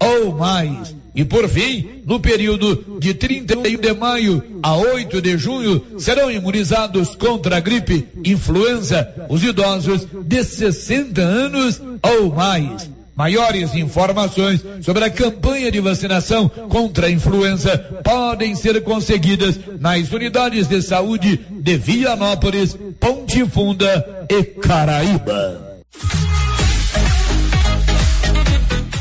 ou mais. E por fim, no período de 31 de maio a 8 de junho, serão imunizados contra a gripe, influenza, os idosos de 60 anos ou mais. Maiores informações sobre a campanha de vacinação contra a influenza podem ser conseguidas nas unidades de saúde de Vianópolis, Ponte Funda e Caraíba.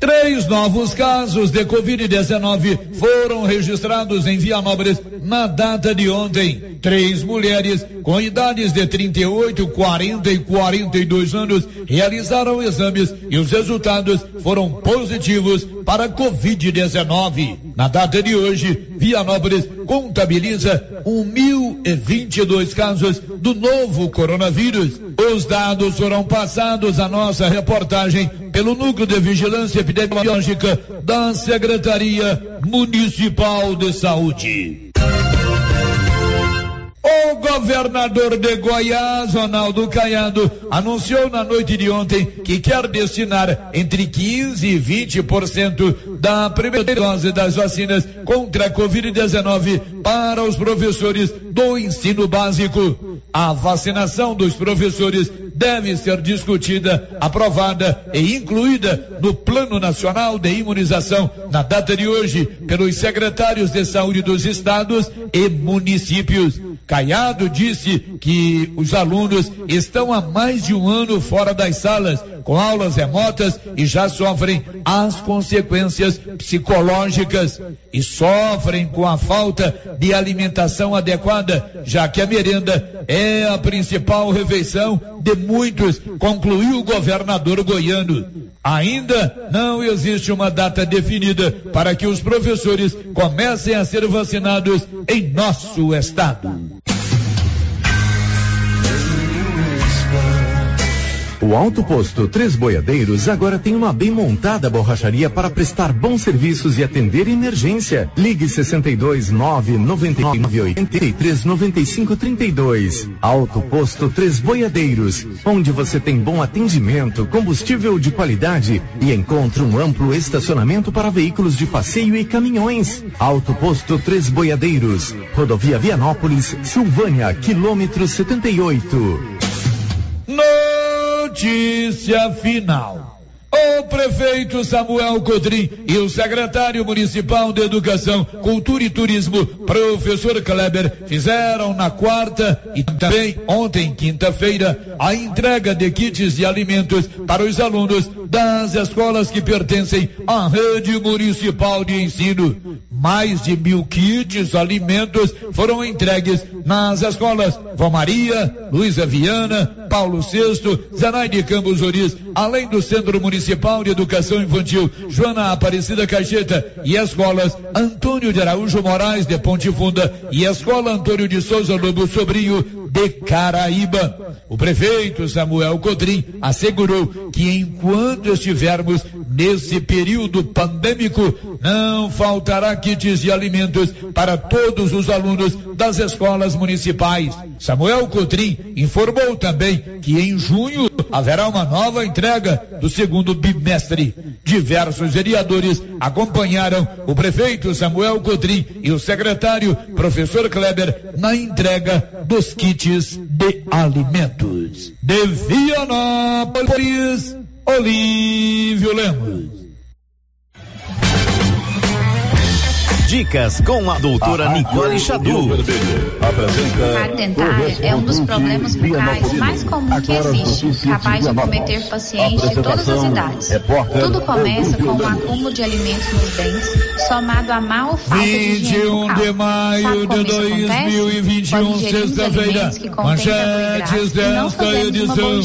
Três novos casos de Covid-19 foram registrados em Vianópolis na data de ontem. Três mulheres com idades de 38, 40 e 42 anos realizaram exames e os resultados foram positivos para Covid-19. Na data de hoje, Vianópolis contabiliza 1.022 casos do novo coronavírus. Os dados foram passados à nossa reportagem pelo Núcleo de Vigilância Epidemiológica da Secretaria Municipal de Saúde. O governador de Goiás, Ronaldo Caiado, anunciou na noite de ontem que quer destinar entre 15 e 20% da primeira dose das vacinas contra a Covid-19 para os professores do ensino básico. A vacinação dos professores deve ser discutida, aprovada e incluída no Plano Nacional de Imunização na data de hoje pelos secretários de saúde dos estados e municípios. Caiado disse que os alunos estão há mais de um ano fora das salas, com aulas remotas e já sofrem as consequências psicológicas e sofrem com a falta de alimentação adequada, já que a merenda é a principal refeição de muitos, concluiu o governador goiano. Ainda não existe uma data definida para que os professores comecem a ser vacinados em nosso estado. O Alto Posto Três Boiadeiros agora tem uma bem montada borracharia para prestar bons serviços e atender emergência. Ligue 62 9 99 83 95 32. Alto Posto Três Boiadeiros, onde você tem bom atendimento, combustível de qualidade e encontra um amplo estacionamento para veículos de passeio e caminhões. Alto Posto Três Boiadeiros, Rodovia Vianópolis, Silvânia, quilômetro 78. No notícia final. O prefeito Samuel Codrim e o secretário municipal de Educação, Cultura e Turismo, professor Kleber, fizeram na quarta e também ontem, quinta-feira, a entrega de kits de alimentos para os alunos das escolas que pertencem à rede municipal de ensino. Mais de mil kits alimentos foram entregues nas escolas Vó Maria, Luísa Viana, Paulo VI, Zanai de Campos Oris, além do Centro Municipal de Educação Infantil Joana Aparecida Caixeta e escolas Antônio de Araújo Moraes de Ponte Funda e Escola Antônio de Souza Lobo Sobrinho de Caraíba. O prefeito Samuel Codrim assegurou que enquanto estivermos nesse período pandêmico, não faltará kits de alimentos para todos os alunos das escolas municipais. Samuel Codrim informou também que em junho haverá uma nova entrega do segundo bimestre. Diversos vereadores acompanharam o prefeito Samuel Codrim e o secretário professor Kleber na entrega dos kits de alimentos. De Vianópolis, Olívio Lemos. Dicas com a doutora Nicole Xadu. Cárie dentária é um dos problemas bucais mais comuns que existe, capaz de acometer pacientes de todas as idades. Tudo começa com o acúmulo de alimentos nos dentes, somado a mal falta de higiene bucal. de maio de 2021, sexta-feira, manchetes desta edição.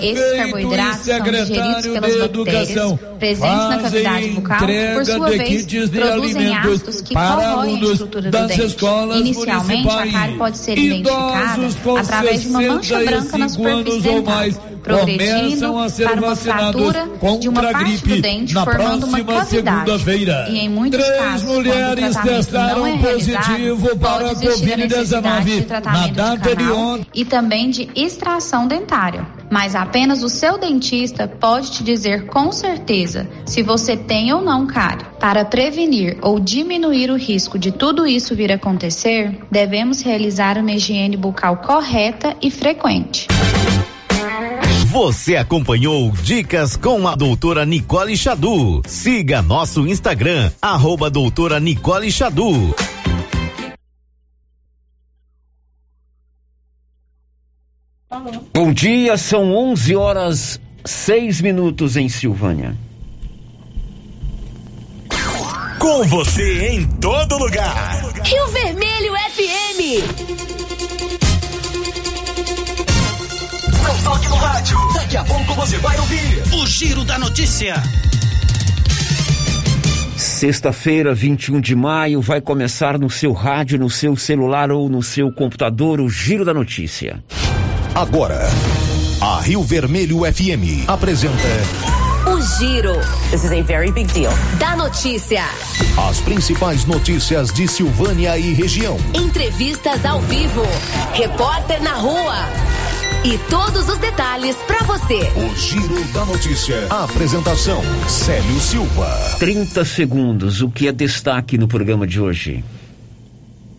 Esses carboidratos são digeridos pelas bactérias presentes na cavidade bucal, que por sua vez produzem ácidos que corroem a estrutura do dente. Inicialmente, a cárie pode ser identificada através de uma mancha branca na superfície dental progredindo para uma fratura de uma parte do dente, formando uma cavidade. E em muitos Três casos, mulheres não é positivo para a necessidade COVID-19 de tratamento na de data de canal ontem. e também de extração dentária. Mas apenas o seu dentista pode te dizer com certeza se você tem ou não cárie. Para prevenir ou diminuir o risco de tudo isso vir a acontecer, devemos realizar uma higiene bucal correta e frequente. Você acompanhou Dicas com a doutora Nicole Xadu. Siga nosso Instagram, arroba doutora Nicole Xadu. Bom dia, são 11 horas 6 minutos em Silvânia. Com você em todo lugar. Rio Vermelho FM. Toque no rádio. Daqui a pouco você vai ouvir o Giro da Notícia. Sexta-feira, 21 de maio, vai começar no seu rádio, no seu celular ou no seu computador o Giro da Notícia. Agora, a Rio Vermelho FM apresenta O Giro. This is a very big deal. Da notícia. as principais notícias de Silvânia e região. Entrevistas ao vivo. Repórter na rua. E todos os detalhes para você. O Giro da Notícia. A apresentação: Célio Silva. 30 segundos, o que é destaque no programa de hoje?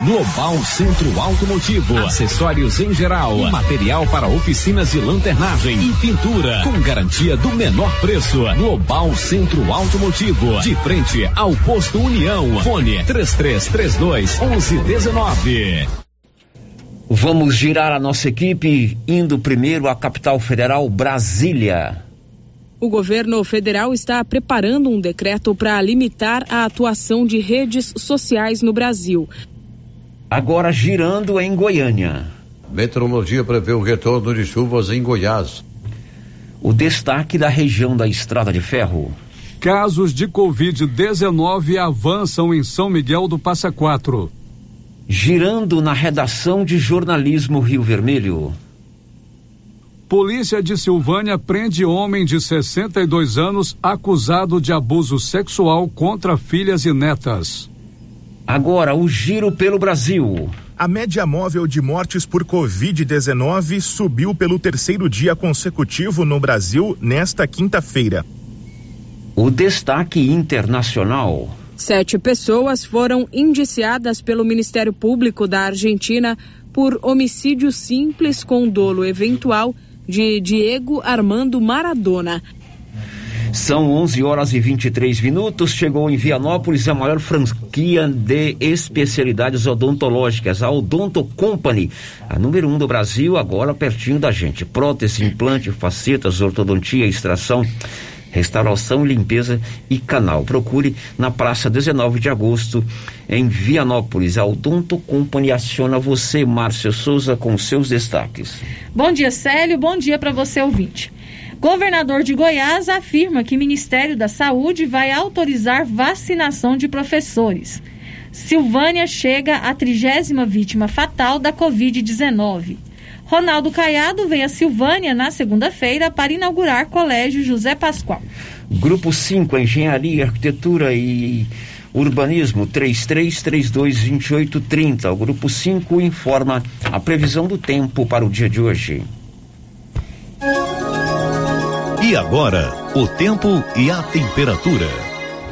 Global Centro Automotivo, acessórios em geral, material para oficinas de lanternagem e pintura, com garantia do menor preço. Global Centro Automotivo, de frente ao posto União. Fone 3332 1119. Vamos girar a nossa equipe indo primeiro à capital federal, Brasília. O governo federal está preparando um decreto para limitar a atuação de redes sociais no Brasil. Agora girando em Goiânia. Meteorologia prevê o retorno de chuvas em Goiás. O destaque da região da Estrada de Ferro. Casos de Covid-19 avançam em São Miguel do Passa Quatro. Girando na redação de jornalismo Rio Vermelho. Polícia de Silvânia prende homem de 62 anos acusado de abuso sexual contra filhas e netas. Agora o giro pelo Brasil. A média móvel de mortes por Covid-19 subiu pelo terceiro dia consecutivo no Brasil nesta quinta-feira. O destaque internacional. Sete pessoas foram indiciadas pelo Ministério Público da Argentina por homicídio simples com dolo eventual de Diego Armando Maradona. São 11 horas e 23 minutos. Chegou em Vianópolis a maior franquia de especialidades odontológicas, a Odonto Company, a número um do Brasil, agora pertinho da gente. Prótese, implante, facetas, ortodontia, extração, restauração, limpeza e canal. Procure na praça 19 de agosto, em Vianópolis. A Odonto Company aciona você, Márcia Souza, com seus destaques. Bom dia, Célio. Bom dia para você, ouvinte. Governador de Goiás afirma que Ministério da Saúde vai autorizar vacinação de professores. Silvânia chega à trigésima vítima fatal da Covid-19. Ronaldo Caiado vem a Silvânia na segunda-feira para inaugurar Colégio José Pascoal. Grupo 5, Engenharia, Arquitetura e Urbanismo 33322830. O grupo 5 informa a previsão do tempo para o dia de hoje. E agora, o tempo e a temperatura.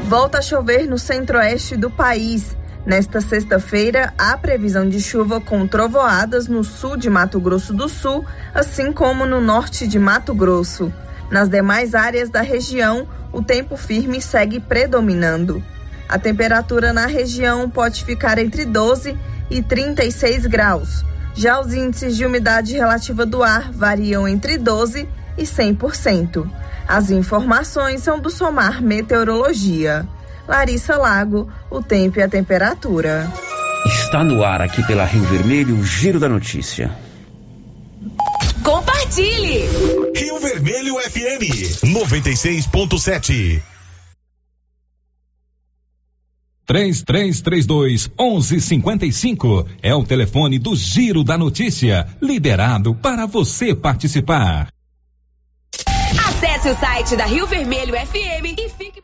Volta a chover no centro-oeste do país. Nesta sexta-feira, há previsão de chuva com trovoadas no sul de Mato Grosso do Sul, assim como no norte de Mato Grosso. Nas demais áreas da região, o tempo firme segue predominando. A temperatura na região pode ficar entre 12 e 36 graus. Já os índices de umidade relativa do ar variam entre 12 e 100%. As informações são do Somar Meteorologia. Larissa Lago, o tempo e a temperatura. Está no ar aqui pela Rio Vermelho o Giro da Notícia. Compartilhe! Rio Vermelho FM 96.7 3332 1155 é o telefone do Giro da Notícia, liberado para você participar. Acesse o site da Rio Vermelho FM e fique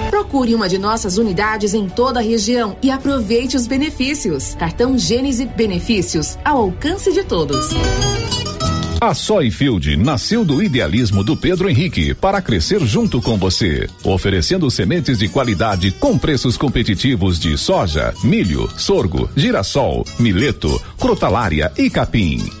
Procure uma de nossas unidades em toda a região e aproveite os benefícios. Cartão Gênese Benefícios ao alcance de todos. A Soyfield nasceu do idealismo do Pedro Henrique para crescer junto com você, oferecendo sementes de qualidade com preços competitivos de soja, milho, sorgo, girassol, mileto, crotalária e capim.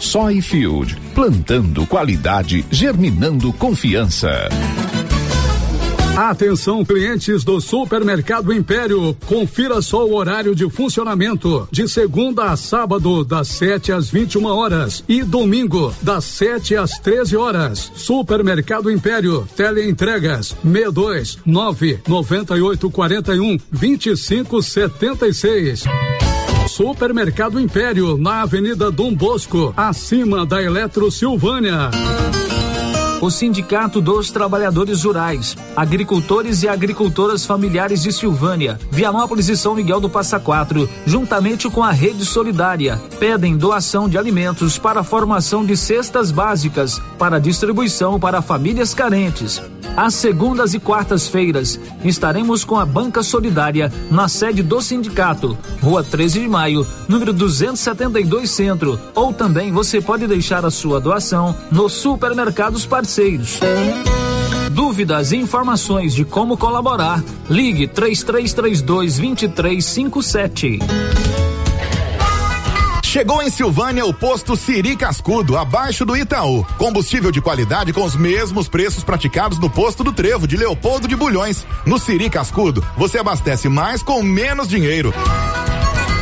Soyfield, plantando qualidade, germinando confiança. Atenção, clientes do Supermercado Império. Confira só o horário de funcionamento. De segunda a sábado, das 7 às 21 horas. E domingo, das 7 às 13 horas. Supermercado Império. Teleentregas 62 9 98 41 25 76. Supermercado Império, na Avenida Dom Bosco, acima da Eletro Silvânia o Sindicato dos Trabalhadores Rurais, Agricultores e Agricultoras Familiares de Silvânia, Vianópolis e São Miguel do Passa Quatro, juntamente com a Rede Solidária, pedem doação de alimentos para a formação de cestas básicas para distribuição para famílias carentes. Às segundas e quartas-feiras, estaremos com a Banca Solidária na sede do sindicato, Rua 13 de Maio, número 272 Centro, ou também você pode deixar a sua doação nos supermercados parceiros Dúvidas e informações de como colaborar, ligue 3332 2357. Chegou em Silvânia o posto Siri Cascudo, abaixo do Itaú. Combustível de qualidade com os mesmos preços praticados no posto do Trevo de Leopoldo de Bulhões. No Siri Cascudo, você abastece mais com menos dinheiro.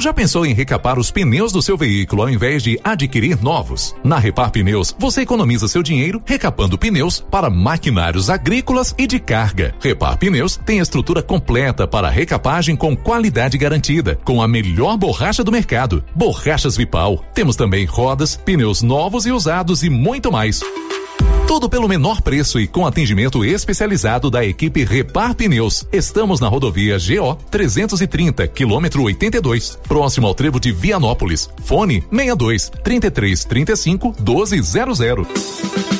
Já pensou em recapar os pneus do seu veículo ao invés de adquirir novos? Na Repar Pneus, você economiza seu dinheiro recapando pneus para maquinários agrícolas e de carga. Repar Pneus tem estrutura completa para recapagem com qualidade garantida, com a melhor borracha do mercado. Borrachas Vipal. Temos também rodas, pneus novos e usados e muito mais. Tudo pelo menor preço e com atendimento especializado da equipe Repar Pneus. Estamos na rodovia GO 330, quilômetro 82, próximo ao trevo de Vianópolis. Fone 62 33 35 1200.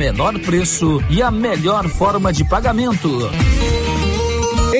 menor preço e a melhor forma de pagamento.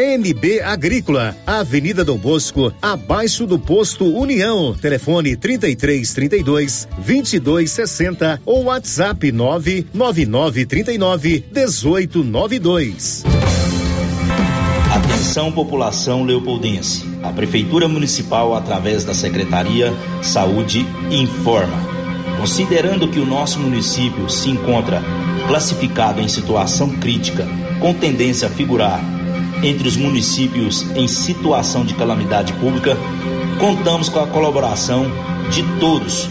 NB Agrícola, Avenida Dom Bosco, abaixo do posto União. Telefone 33 32 22 60 ou WhatsApp 999 39 18 92. Atenção população leopoldense. A Prefeitura Municipal, através da Secretaria Saúde, informa. Considerando que o nosso município se encontra classificado em situação crítica, com tendência a figurar entre os municípios em situação de calamidade pública, contamos com a colaboração de todos,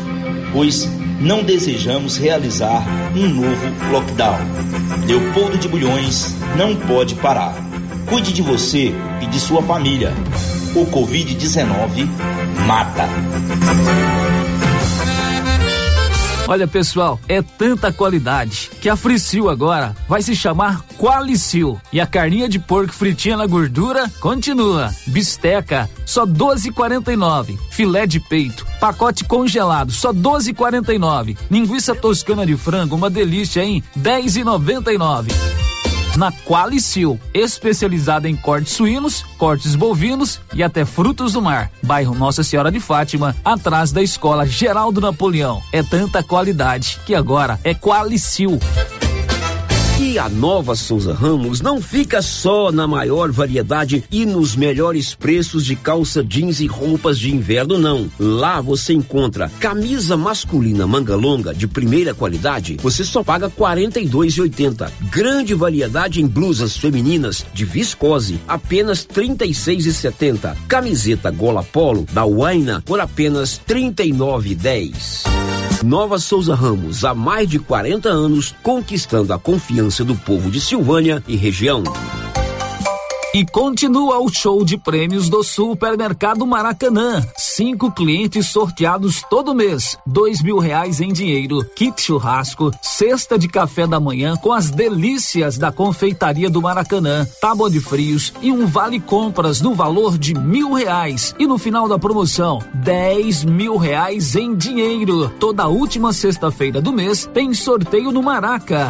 pois não desejamos realizar um novo lockdown. Leopoldo de Bulhões não pode parar. Cuide de você e de sua família. O Covid-19 mata. Olha, pessoal, é tanta qualidade que a Fricil agora vai se chamar Qualicil. E a carninha de porco fritinha na gordura continua. Bisteca, só 12,49. Filé de peito, pacote congelado, só 12,49. Linguiça toscana de frango, uma delícia, hein? 10,99 na Qualicil, especializada em cortes suínos, cortes bovinos e até frutos do mar. Bairro Nossa Senhora de Fátima, atrás da Escola Geraldo Napoleão. É tanta qualidade que agora é Qualicil. E a nova Souza Ramos não fica só na maior variedade e nos melhores preços de calça jeans e roupas de inverno, não. Lá você encontra camisa masculina manga longa de primeira qualidade, você só paga R$ 42,80. Grande variedade em blusas femininas de viscose, apenas R$ 36,70. Camiseta gola polo da Waina por apenas R$ 39,10. Nova Souza Ramos, há mais de 40 anos, conquistando a confiança do povo de Silvânia e região. E continua o show de prêmios do Supermercado Maracanã. Cinco clientes sorteados todo mês. Dois mil reais em dinheiro, kit churrasco, cesta de café da manhã com as delícias da confeitaria do Maracanã, tábua de frios e um vale compras no valor de mil reais. E no final da promoção, dez mil reais em dinheiro. Toda última sexta-feira do mês tem sorteio no Maraca.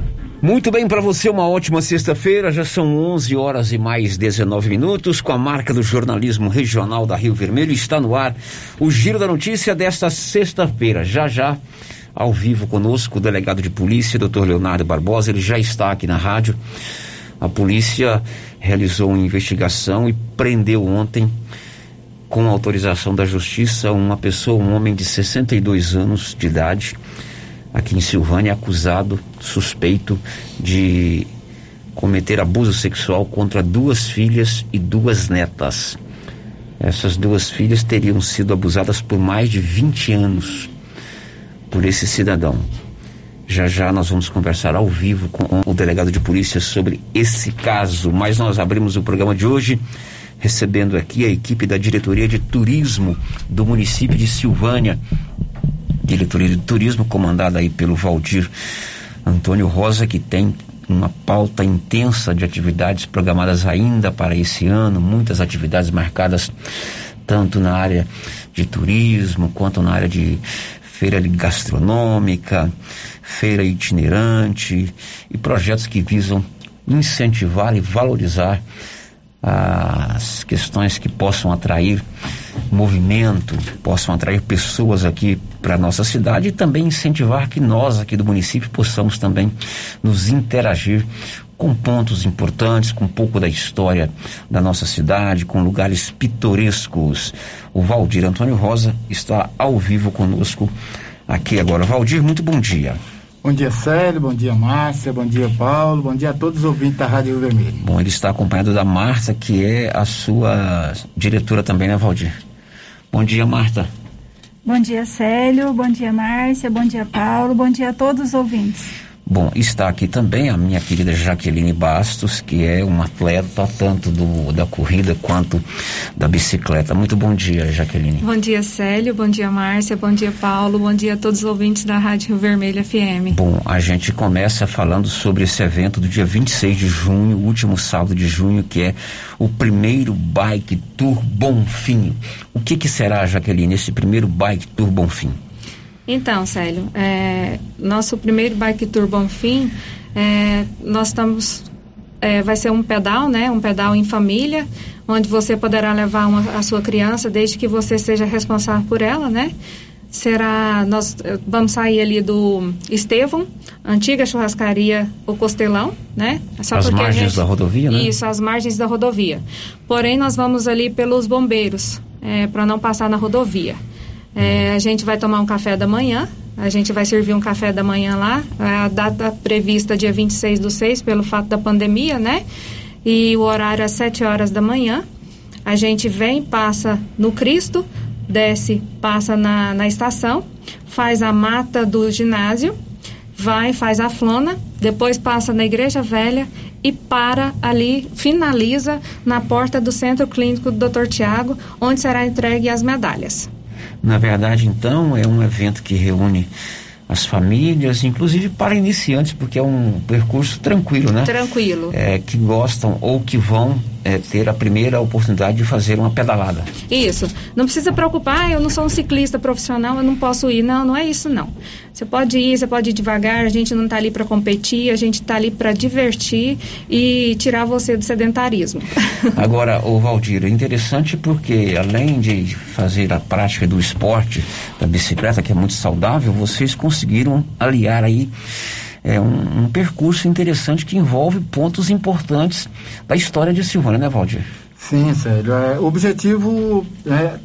Muito bem, para você uma ótima sexta-feira. Já são 11 horas e mais 19 minutos. Com a marca do jornalismo regional da Rio Vermelho, está no ar o Giro da Notícia desta sexta-feira. Já já, ao vivo conosco, o delegado de polícia, Dr. Leonardo Barbosa. Ele já está aqui na rádio. A polícia realizou uma investigação e prendeu ontem, com autorização da justiça, uma pessoa, um homem de 62 anos de idade aqui em Silvânia, acusado, suspeito de cometer abuso sexual contra duas filhas e duas netas. Essas duas filhas teriam sido abusadas por mais de 20 anos por esse cidadão. Já já nós vamos conversar ao vivo com o delegado de polícia sobre esse caso, mas nós abrimos o programa de hoje recebendo aqui a equipe da Diretoria de Turismo do município de Silvânia. Diretoria de Turismo comandada aí pelo Valdir Antônio Rosa, que tem uma pauta intensa de atividades programadas ainda para esse ano, muitas atividades marcadas tanto na área de turismo quanto na área de feira gastronômica, feira itinerante e projetos que visam incentivar e valorizar as questões que possam atrair movimento, possam atrair pessoas aqui para nossa cidade e também incentivar que nós aqui do município possamos também nos interagir com pontos importantes, com um pouco da história da nossa cidade, com lugares pitorescos. O Valdir Antônio Rosa está ao vivo conosco aqui agora. Valdir, muito bom dia. Bom dia, Célio. Bom dia, Márcia. Bom dia, Paulo. Bom dia a todos os ouvintes da Rádio Vermelho. Bom, ele está acompanhado da Marta, que é a sua diretora também, né, Valdir? Bom dia, Marta. Bom dia, Célio. Bom dia, Márcia. Bom dia, Paulo. Bom dia a todos os ouvintes. Bom, está aqui também a minha querida Jaqueline Bastos, que é uma atleta tanto do, da corrida quanto da bicicleta. Muito bom dia, Jaqueline. Bom dia, Célio. Bom dia, Márcia. Bom dia, Paulo. Bom dia a todos os ouvintes da Rádio Rio Vermelho FM. Bom, a gente começa falando sobre esse evento do dia 26 de junho, último sábado de junho, que é o primeiro Bike Tour Bonfim. O que, que será, Jaqueline, esse primeiro Bike Tour Bonfim? Então, Célio, é, nosso primeiro Bike Tour Bonfim, é, nós estamos, é, vai ser um pedal, né, um pedal em família, onde você poderá levar uma, a sua criança desde que você seja responsável por ela, né? Será, nós eh, vamos sair ali do Estevão, antiga churrascaria O Costelão, né? Só as margens gente, da rodovia, né? Isso, as margens da rodovia. Porém, nós vamos ali pelos bombeiros, é, para não passar na rodovia. É, a gente vai tomar um café da manhã, a gente vai servir um café da manhã lá, a data prevista dia 26 do 6, pelo fato da pandemia, né? E o horário às 7 horas da manhã. A gente vem, passa no Cristo, desce, passa na, na estação, faz a mata do ginásio, vai, faz a flona, depois passa na Igreja Velha e para ali, finaliza na porta do Centro Clínico do Dr. Tiago, onde será entregue as medalhas. Na verdade, então, é um evento que reúne as famílias, inclusive para iniciantes, porque é um percurso tranquilo, né? Tranquilo. É, que gostam ou que vão é, ter a primeira oportunidade de fazer uma pedalada. Isso. Não precisa preocupar, eu não sou um ciclista profissional, eu não posso ir. Não, não é isso não. Você pode ir, você pode ir devagar, a gente não está ali para competir, a gente está ali para divertir e tirar você do sedentarismo. Agora, o Valdir, é interessante porque além de fazer a prática do esporte, da bicicleta, que é muito saudável, vocês conseguiram aliar aí é um, um, percurso interessante que envolve pontos importantes da história de Silvânia, né, Valdir? Sim, Sérgio. É, o objetivo é,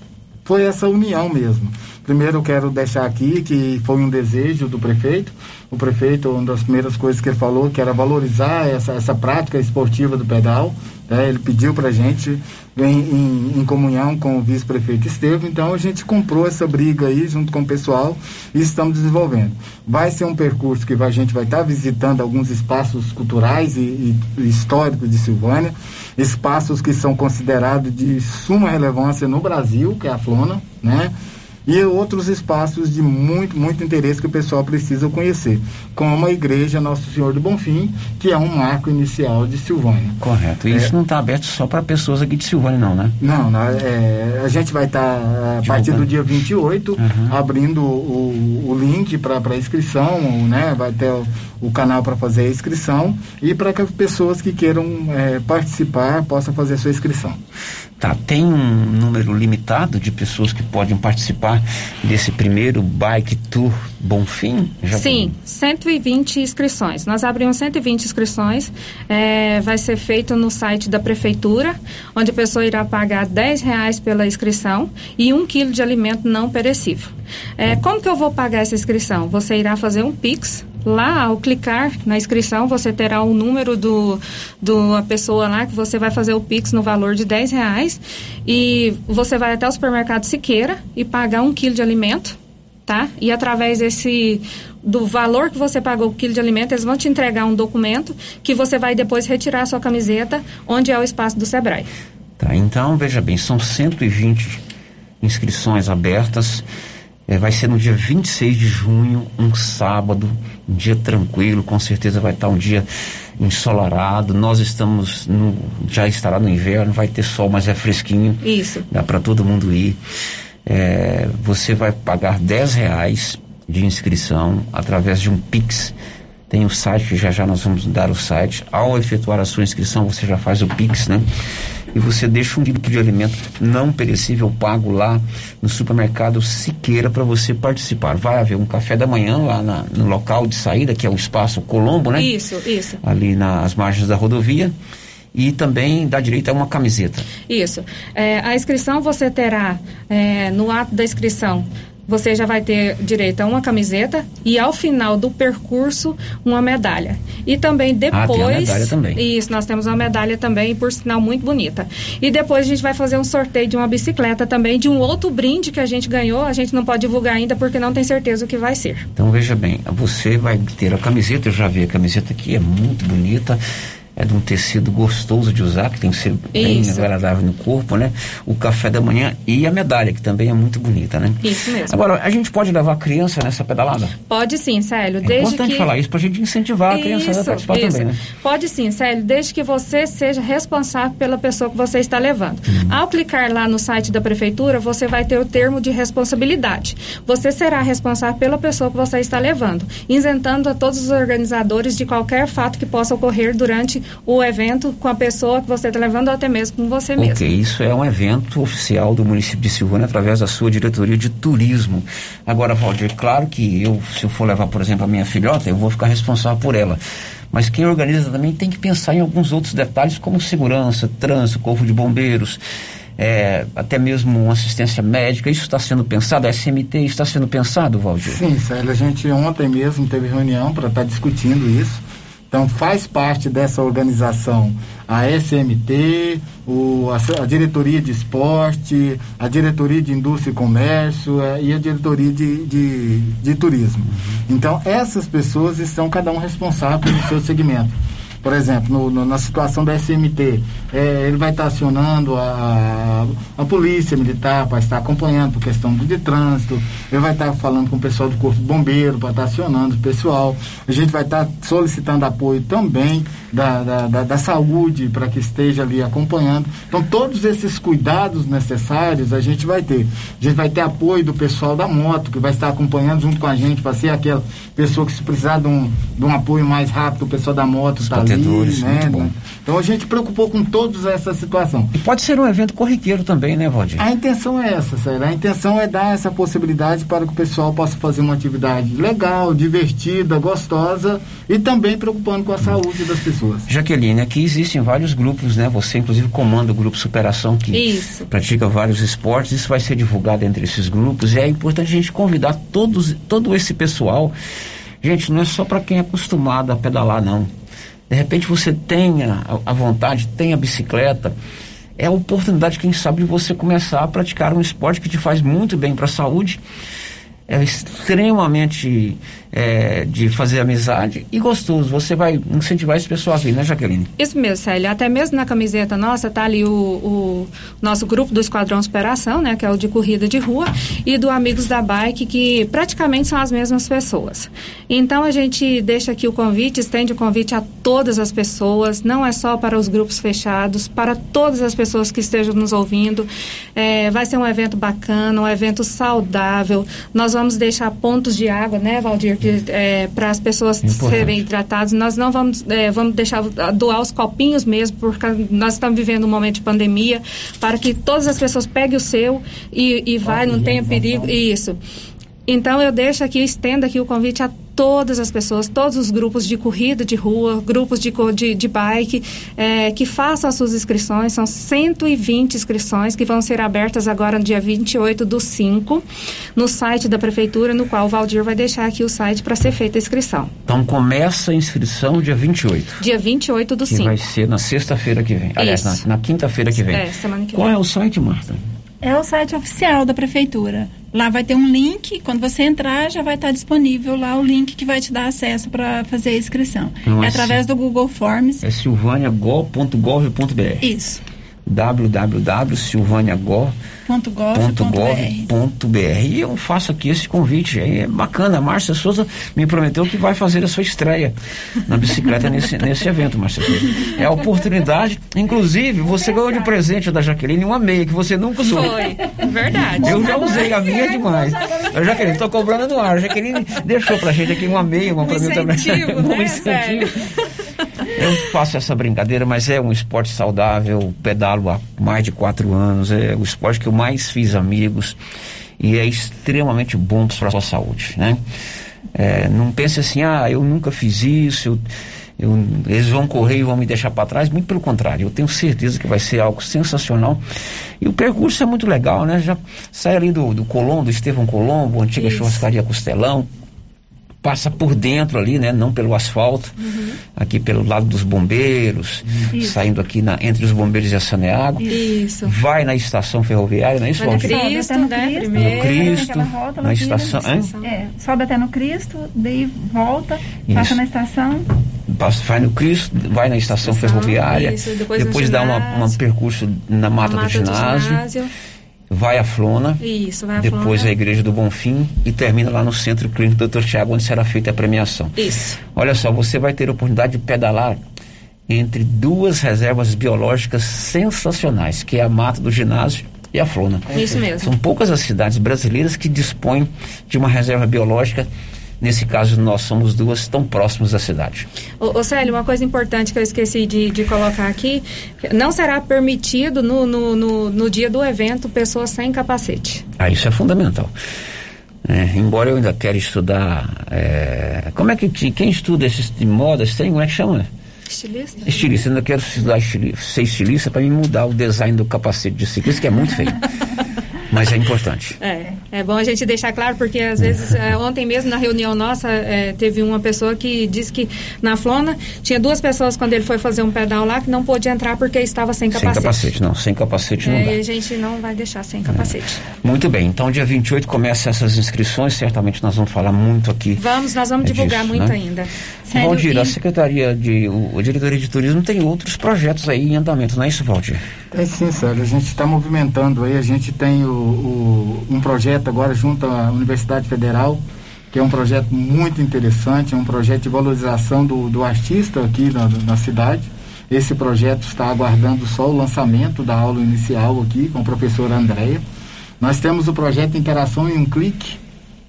foi essa união mesmo. Primeiro, eu quero deixar aqui que foi um desejo do prefeito. O prefeito, uma das primeiras coisas que ele falou, que era valorizar essa, essa prática esportiva do pedal. Né? Ele pediu para a gente, em, em, em, comunhão com o vice-prefeito Estevam. Então, a gente comprou essa briga aí junto com o pessoal e estamos desenvolvendo. Vai ser um percurso que a gente vai estar tá visitando alguns espaços culturais e, e, e históricos de Silvânia, espaços que são considerados de suma relevância no Brasil, que é a Flona, né? E outros espaços de muito, muito interesse que o pessoal precisa conhecer, como a Igreja Nosso Senhor do Bonfim, que é um marco inicial de Silvânia. Correto. E é, isso não está aberto só para pessoas aqui de Silvânia, não, né? Não, não é, a gente vai estar, tá, a partir do dia 28, uhum. abrindo o, o link para inscrição, né? Vai ter o, o canal para fazer a inscrição e para que as pessoas que queiram é, participar possam fazer a sua inscrição. Tá, tem um número limitado de pessoas que podem participar desse primeiro Bike Tour Bonfim? Já Sim, 120 inscrições. Nós abrimos 120 inscrições. É, vai ser feito no site da prefeitura, onde a pessoa irá pagar 10 reais pela inscrição e um quilo de alimento não perecível. É, como que eu vou pagar essa inscrição? Você irá fazer um Pix Lá, ao clicar na inscrição, você terá o número do, do a pessoa lá que você vai fazer o Pix no valor de 10 reais e você vai até o supermercado Siqueira e pagar um quilo de alimento, tá? E através desse do valor que você pagou o quilo de alimento, eles vão te entregar um documento que você vai depois retirar a sua camiseta, onde é o espaço do Sebrae. Tá, então veja bem, são 120 inscrições abertas. É, vai ser no dia 26 de junho, um sábado, um dia tranquilo, com certeza vai estar um dia ensolarado. Nós estamos, no, já estará no inverno, vai ter sol, mas é fresquinho. Isso. Dá para todo mundo ir. É, você vai pagar 10 reais de inscrição através de um Pix. Tem o site, já já nós vamos dar o site. Ao efetuar a sua inscrição, você já faz o Pix, né? E você deixa um quilo de alimento não perecível pago lá no supermercado Siqueira para você participar. Vai haver um café da manhã lá na, no local de saída, que é o espaço Colombo, né? Isso, isso. Ali nas margens da rodovia e também dá direito a uma camiseta. Isso. É, a inscrição você terá é, no ato da inscrição você já vai ter direito a uma camiseta e ao final do percurso uma medalha. E também depois. Ah, tem uma medalha também. Isso, nós temos uma medalha também, por sinal muito bonita. E depois a gente vai fazer um sorteio de uma bicicleta também, de um outro brinde que a gente ganhou. A gente não pode divulgar ainda porque não tem certeza o que vai ser. Então veja bem, você vai ter a camiseta, eu já vi a camiseta aqui, é muito bonita é de um tecido gostoso de usar, que tem que ser bem Isso. agradável no corpo, né? O café da manhã e a medalha, que também é muito bonita, né? Isso mesmo. Agora, a gente pode levar a criança nessa pedalada? Pode sim, Célio. É desde importante que... falar isso para a gente incentivar a criança isso, a participar isso. também, né? Pode sim, Célio, desde que você seja responsável pela pessoa que você está levando. Uhum. Ao clicar lá no site da prefeitura, você vai ter o termo de responsabilidade. Você será responsável pela pessoa que você está levando, isentando a todos os organizadores de qualquer fato que possa ocorrer durante o evento com a pessoa que você está levando ou até mesmo com você mesmo. Ok, isso é um evento oficial do município de Silvânia através da sua diretoria de turismo. Agora, Valdir, claro que eu, se eu for levar, por exemplo, a minha filhota, eu vou ficar responsável por ela. Mas quem organiza também tem que pensar em alguns outros detalhes, como segurança, trânsito, corpo de bombeiros. É, até mesmo uma assistência médica, isso está sendo pensado? A SMT está sendo pensado, Valdir? Sim, Célio, a gente ontem mesmo teve reunião para estar tá discutindo isso. Então faz parte dessa organização a SMT, o, a, a, diretoria de esporte, a diretoria de indústria e comércio é, e a diretoria de, de, de turismo. Uhum. Então essas pessoas estão cada um responsável pelo seu segmento por exemplo, no, no, na situação da SMT, é, ele vai estar acionando a, a polícia militar para estar acompanhando por questão de, de, trânsito, ele vai estar falando com o pessoal do Corpo Bombeiro para estar acionando o pessoal, a gente vai estar solicitando apoio também da, da, da, da saúde para que esteja ali acompanhando. Então, todos esses cuidados necessários a gente vai ter. A gente vai ter apoio do pessoal da moto, que vai estar acompanhando junto com a gente, para ser aquela pessoa que se precisar de um, de um apoio mais rápido, o pessoal da moto está ali né? Bom. Então a gente preocupou com todas essa situação. E pode ser um evento corriqueiro também, né, Valdir? A intenção é essa, Sérgio. A intenção é dar essa possibilidade para que o pessoal possa fazer uma atividade legal, divertida, gostosa e também preocupando com a saúde das pessoas. Jaqueline, aqui existem vários grupos, né? Você inclusive comanda o grupo Superação que Isso. pratica vários esportes. Isso vai ser divulgado entre esses grupos e é importante a gente convidar todos, todo esse pessoal. Gente, não é só para quem é acostumado a pedalar, não de repente você tenha a vontade, tenha a bicicleta, é a oportunidade, quem sabe, de você começar a praticar um esporte que te faz muito bem para a saúde é extremamente é, de fazer amizade e gostoso. Você vai incentivar esse pessoal a vir, né, Jaqueline? Isso mesmo, Célia. Até mesmo na camiseta nossa tá ali o, o, nosso grupo do Esquadrão Superação, né, que é o de corrida de rua, e do Amigos da Bike, que praticamente são as mesmas pessoas. Então a gente deixa aqui o convite, estende o convite a todas as pessoas, não é só para os grupos fechados, para todas as pessoas que estejam nos ouvindo. É, vai ser um evento bacana, um evento saudável. Nós vamos deixar pontos de água, né, Valdir, é, para as pessoas Importante. serem hidratadas. Nós não vamos, é, vamos deixar doar os copinhos mesmo, porque nós estamos vivendo um momento de pandemia, para que todas as pessoas peguem o seu e, e vai, não tenha perigo. Isso. Então eu deixo aqui, estendo aqui o convite a todas as pessoas, todos os grupos de corrida de rua, grupos de, de, de bike, é, que façam as suas inscrições. São 120 inscrições que vão ser abertas agora no dia 28 do 5, no site da Prefeitura, no qual o Valdir vai deixar aqui o site para ser feita a inscrição. Então começa a inscrição dia 28. Dia 28 do 5. Que vai ser na sexta-feira que vem. Aliás, na, na quinta-feira que vem. É, semana que Qual vem. é o site, Marta? É o site oficial da prefeitura. Lá vai ter um link, quando você entrar já vai estar disponível lá o link que vai te dar acesso para fazer a inscrição. Não é, é através do Google Forms. É silvaniagol.gov.br. Isso www.silvaniagor.gov.br E eu faço aqui esse convite. É bacana. A Márcia Souza me prometeu que vai fazer a sua estreia na bicicleta nesse, nesse evento, Márcia Souza. É a oportunidade. Inclusive, você ganhou de presente da Jaqueline uma meia que você nunca usou. Foi, verdade. Eu já usei a minha demais. A Jaqueline, estou cobrando no ar. A Jaqueline deixou pra gente aqui uma meia, uma um pra mim também. Um né, incentivo. Eu faço essa brincadeira, mas é um esporte saudável, pedalo há mais de quatro anos, é o esporte que eu mais fiz amigos e é extremamente bom para a sua saúde, né? É, não pense assim, ah, eu nunca fiz isso, eu, eu, eles vão correr e vão me deixar para trás. Muito pelo contrário, eu tenho certeza que vai ser algo sensacional. E o percurso é muito legal, né? Já sai ali do, do Colombo, do Estevão Colombo, antiga Isso. churrascaria Costelão, passa por dentro ali, né? Não pelo asfalto, uhum. aqui pelo lado dos bombeiros, isso. saindo aqui na, entre os bombeiros e a Saneago. Isso. Vai na estação ferroviária, não é isso, Vai no Cristo, no né? Cristo, no Cristo, volta, na estação. É, sobe até no Cristo, daí volta, isso. passa na estação. Passa, vai no Cristo, vai na estação, estação ferroviária, isso, depois, depois dá um percurso na mata, na mata do ginásio. Do ginásio vai a Flona, Isso, vai a depois Flona. a Igreja do Bonfim e termina lá no Centro Clínico Dr. Tiago, onde será feita a premiação. Isso. Olha só, você vai ter a oportunidade de pedalar entre duas reservas biológicas sensacionais, que é a Mata do Ginásio e a Flona. Isso mesmo. São poucas as cidades brasileiras que dispõem de uma reserva biológica Nesse caso, nós somos duas tão próximos da cidade. Ô, ô Célio, uma coisa importante que eu esqueci de, de colocar aqui: não será permitido no, no, no, no, dia do evento pessoas sem capacete. Ah, isso é fundamental. É, embora eu ainda quero estudar. É, como é que quem estuda esses de modas tem? Como é que chama? Estilista? Estilista, eu ainda quero estudar estilista, ser estilista para me mudar o design do capacete de ciclista, que é muito feio. Mas é importante. É, é bom a gente deixar claro, porque às vezes, é, ontem mesmo na reunião nossa, é, teve uma pessoa que disse que na Flona tinha duas pessoas quando ele foi fazer um pedal lá que não pôde entrar porque estava sem capacete. Sem capacete, não. Sem capacete não é, dá. E a gente não vai deixar sem capacete. Muito bem, então dia 28 começa essas inscrições, certamente nós vamos falar muito aqui. Vamos, nós vamos divulgar disso, muito né? ainda. Valdir, e... a Secretaria de, o, a Diretoria de Turismo tem outros projetos aí em andamento, não é isso, Valdir? É sim, Sérgio, a gente está movimentando aí, a gente tem o, o, um projeto agora junto à Universidade Federal, que é um projeto muito interessante, é um projeto de valorização do, do artista aqui na, na cidade. Esse projeto está aguardando só o lançamento da aula inicial aqui com a professora Andréia. Nós temos o projeto Interação em um Clique.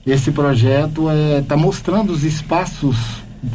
Esse projeto está é, tá mostrando os espaços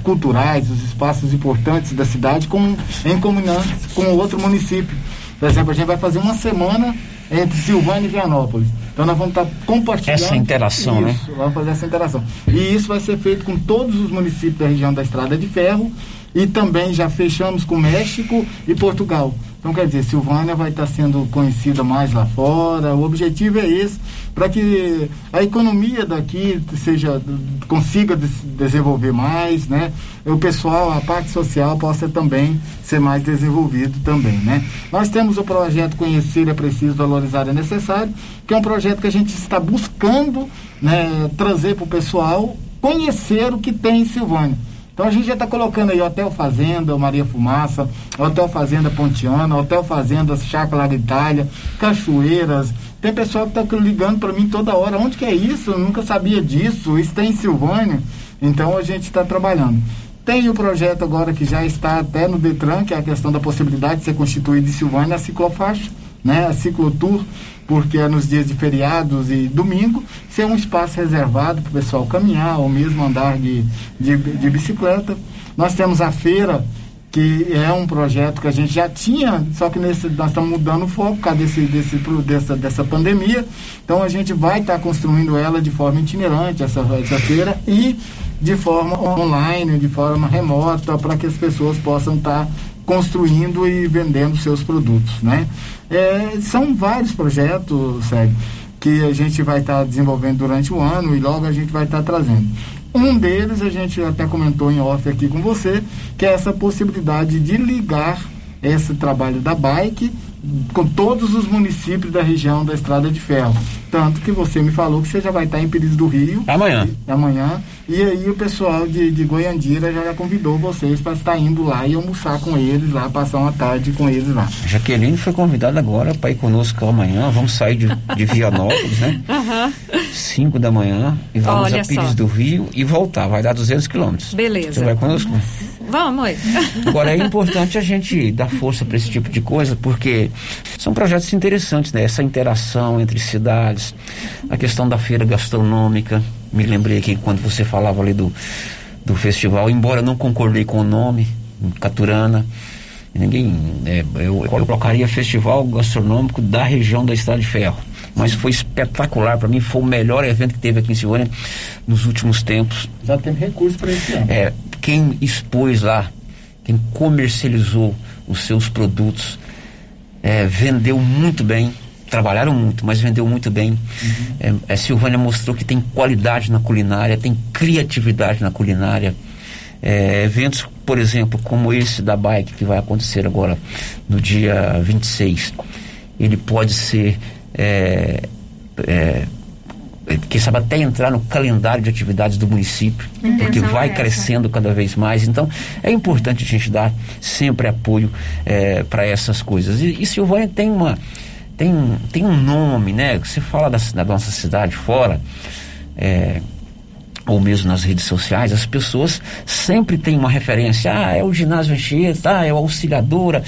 culturais, os espaços importantes da cidade com, em comunhão com outro município. Por exemplo, a gente vai fazer uma semana entre Silvânia e Vianópolis. Então nós vamos estar compartilhando. Essa interação, isso, né? Vamos fazer essa interação. E isso vai ser feito com todos os municípios da região da Estrada de Ferro e também já fechamos com México e Portugal. Então, quer dizer, Silvânia vai estar sendo conhecida mais lá fora. O objetivo é esse, para que a economia daqui seja consiga desenvolver mais, né? O pessoal, a parte social possa também ser mais desenvolvido também, né? Nós temos o projeto Conhecer é Preciso, Valorizar é Necessário, que é um projeto que a gente está buscando né, trazer para o pessoal conhecer o que tem em Silvânia. Então a gente já está colocando aí Hotel Fazenda, Maria Fumaça, Hotel Fazenda Pontiana, Hotel Fazenda Chácara Itália, Cachoeiras. Tem pessoal que está ligando para mim toda hora, onde que é isso? Eu nunca sabia disso, isso tem em Silvânia. Então a gente está trabalhando. Tem o projeto agora que já está até no Detran, que é a questão da possibilidade de ser constituído em Silvânia a ciclofaixa. né, a ciclotour, porque é nos dias de feriados e domingo, ser um espaço reservado para o pessoal caminhar ou mesmo andar de, de, de bicicleta. Nós temos a feira que é um projeto que a gente já tinha, só que nesse, nós estamos mudando o foco por causa desse, desse, dessa, dessa pandemia. Então a gente vai estar tá construindo ela de forma itinerante, essa, essa feira, e de forma online, de forma remota, para que as pessoas possam estar tá construindo e vendendo seus produtos. Né? É, são vários projetos, Sérgio, que a gente vai estar tá desenvolvendo durante o ano e logo a gente vai estar tá trazendo. Um deles a gente até comentou em off aqui com você, que é essa possibilidade de ligar esse trabalho da bike com todos os municípios da região da Estrada de Ferro. Tanto que você me falou que você já vai estar em Pires do Rio. Amanhã. E, amanhã. E aí o pessoal de, de Goiandira já convidou vocês para estar indo lá e almoçar com eles lá, passar uma tarde com eles lá. Jaqueline foi convidada agora para ir conosco amanhã. Vamos sair de, de Vianópolis, né? Aham. 5 da manhã e vamos Olha a Pires só. do Rio e voltar. Vai dar 200 quilômetros. Beleza. Você vai conosco? Vamos. Agora é importante a gente dar força para esse tipo de coisa, porque são projetos interessantes, né? Essa interação entre cidades, a questão da feira gastronômica. Me lembrei aqui quando você falava ali do, do festival, embora não concordei com o nome, Caturana. Ninguém. É, eu, eu colocaria Festival Gastronômico da região da Estrada de Ferro mas foi espetacular para mim, foi o melhor evento que teve aqui em Silvânia nos últimos tempos. Já tem recurso para esse ano. É, quem expôs lá, quem comercializou os seus produtos, é, vendeu muito bem, trabalharam muito, mas vendeu muito bem. Uhum. É, a Silvânia mostrou que tem qualidade na culinária, tem criatividade na culinária. É, eventos, por exemplo, como esse da bike que vai acontecer agora no dia 26, ele pode ser é, é, quem sabe até entrar no calendário de atividades do município, porque vai é crescendo cada vez mais. Então, é importante a gente dar sempre apoio é, para essas coisas. E, e Silvânia tem uma tem, tem um nome, né? Você fala da, da nossa cidade fora, é, ou mesmo nas redes sociais, as pessoas sempre têm uma referência. Ah, é o ginásio Anchieta, ah, é o Auxiliadora,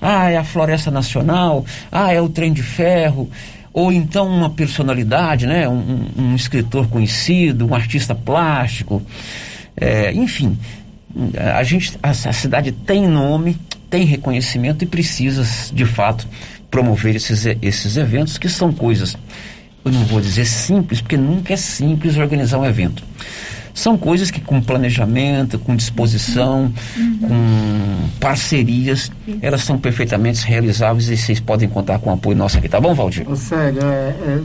ah, é a Floresta Nacional, ah, é o Trem de Ferro, ou então uma personalidade, né? Um, um, escritor conhecido, um artista plástico, é, enfim, a gente, a, a cidade tem nome, tem reconhecimento e precisa, de fato, promover esses, esses eventos que são coisas, eu não vou dizer simples, porque nunca é simples organizar um evento são coisas que com planejamento, com disposição, uhum. com parcerias, elas são perfeitamente realizáveis e vocês podem contar com o apoio nosso aqui, tá bom, Valdir? Sério, é, é,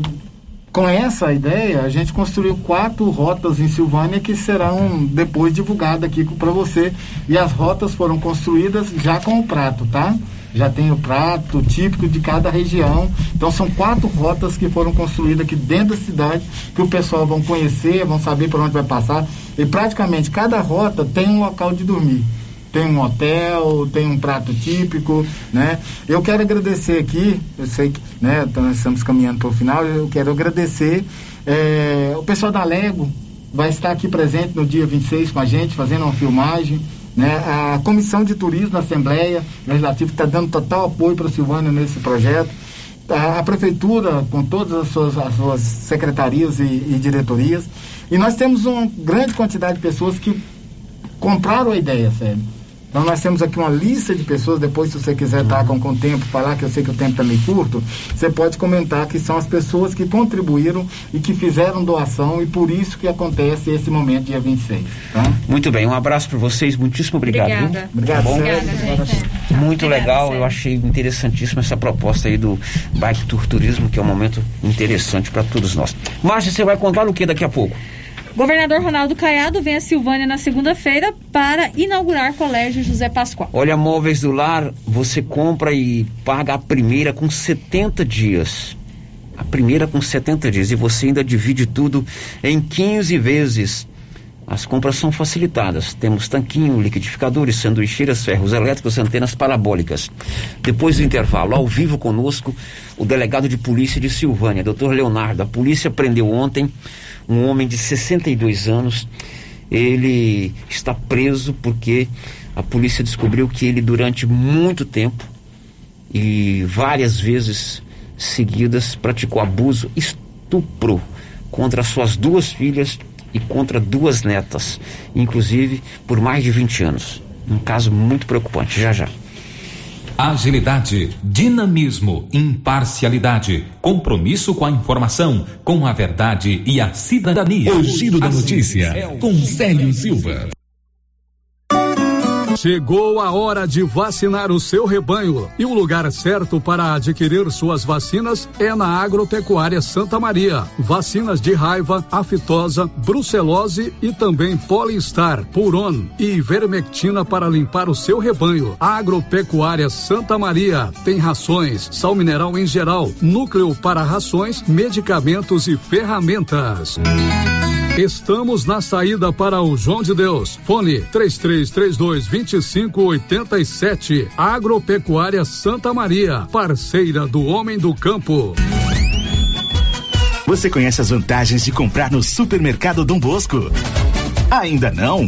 com essa ideia, a gente construiu quatro rotas em Silvânia que serão depois divulgadas aqui para você. E as rotas foram construídas já com o prato, tá? Já tem o prato típico de cada região. Então são quatro rotas que foram construídas aqui dentro da cidade, que o pessoal vão conhecer, vão saber por onde vai passar. E praticamente cada rota tem um local de dormir. Tem um hotel, tem um prato típico, né? Eu quero agradecer aqui, eu sei que, né, então nós estamos caminhando para o final, eu quero agradecer é, o pessoal da Lego, vai estar aqui presente no dia 26 com a gente, fazendo uma filmagem. Né? A Comissão de Turismo da Assembleia Legislativa está dando total apoio para a Silvânia nesse projeto. A, Prefeitura, com todas as suas, as suas secretarias e, e diretorias. E nós temos uma grande quantidade de pessoas que compraram a ideia, sério então nós temos aqui uma lista de pessoas, depois se você quiser estar com, com o tempo, falar que eu sei que o tempo está meio curto, você pode comentar que são as pessoas que contribuíram e que fizeram doação e por isso que acontece esse momento dia 26. Tá? Muito bem, um abraço para vocês, muitíssimo obrigado. Obrigada. Obrigado, bom? Obrigada, gente. Muito Obrigada, legal, eu achei interessantíssima essa proposta aí do Bike Tour Turismo, que é um momento interessante para todos nós. Márcia, você vai contar o que daqui a pouco? Governador Ronaldo Caiado vem a Silvânia na segunda-feira para inaugurar Colégio José Pascoal. Olha, móveis do lar, você compra e paga a primeira com 70 dias. A primeira com 70 dias. E você ainda divide tudo em 15 vezes. As compras são facilitadas. Temos tanquinho, liquidificadores, sanduicheiras, ferros elétricos, antenas parabólicas. Depois do intervalo, ao vivo conosco, o delegado de polícia de Silvânia, doutor Leonardo. A polícia prendeu ontem um homem de 62 anos. Ele está preso porque a polícia descobriu que ele, durante muito tempo, e várias vezes seguidas praticou abuso, estupro contra suas duas filhas e contra duas netas, inclusive por mais de 20 anos. Um caso muito preocupante. Já já. Agilidade, dinamismo, imparcialidade, compromisso com a informação, com a verdade e a cidadania. O Giro da Notícia, com Célio Silva. Chegou a hora de vacinar o seu rebanho e o lugar certo para adquirir suas vacinas é na Agropecuária Santa Maria. Vacinas de raiva, aftosa, brucelose e também polistar, puron e ivermectina para limpar o seu rebanho. Agropecuária Santa Maria tem rações, sal mineral em geral, núcleo para rações, medicamentos e ferramentas. Estamos na saída para o João de Deus. Fone 3332 2587. Agropecuária Santa Maria, parceira do homem do campo. Você conhece as vantagens de comprar no supermercado Dom Bosco? Ainda não?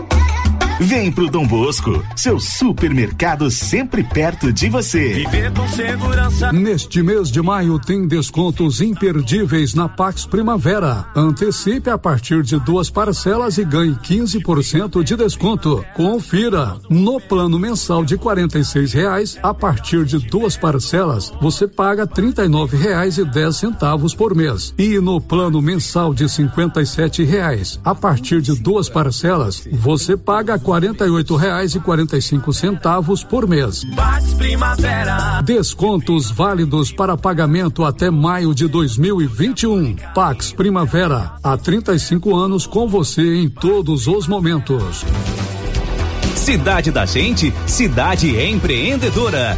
Vem pro Dom Bosco, seu supermercado sempre perto de você. Viver com segurança. Neste mês de maio tem descontos imperdíveis na Pax Primavera. Antecipe a partir de duas parcelas e ganhe 15% de desconto. Confira. No plano mensal de R$ reais, a partir de duas parcelas, você paga R$ 39,10 por mês. E no plano mensal de R$ reais, a partir de duas parcelas, você paga R$ 48 reais e 45 centavos por mês. Descontos válidos para pagamento até maio de 2021. Pax Primavera, há 35 anos com você em todos os momentos. Cidade da gente, cidade empreendedora.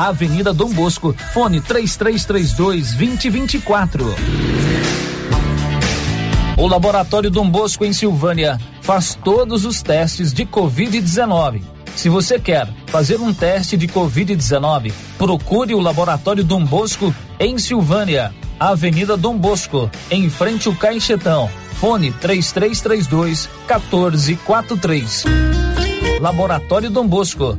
Avenida Dom Bosco, fone 3332 2024. O Laboratório Dom Bosco em Silvânia faz todos os testes de Covid-19. Se você quer fazer um teste de Covid-19, procure o Laboratório Dom Bosco em Silvânia, Avenida Dom Bosco, em frente ao Caixetão. Fone 3332 1443. Laboratório Dom Bosco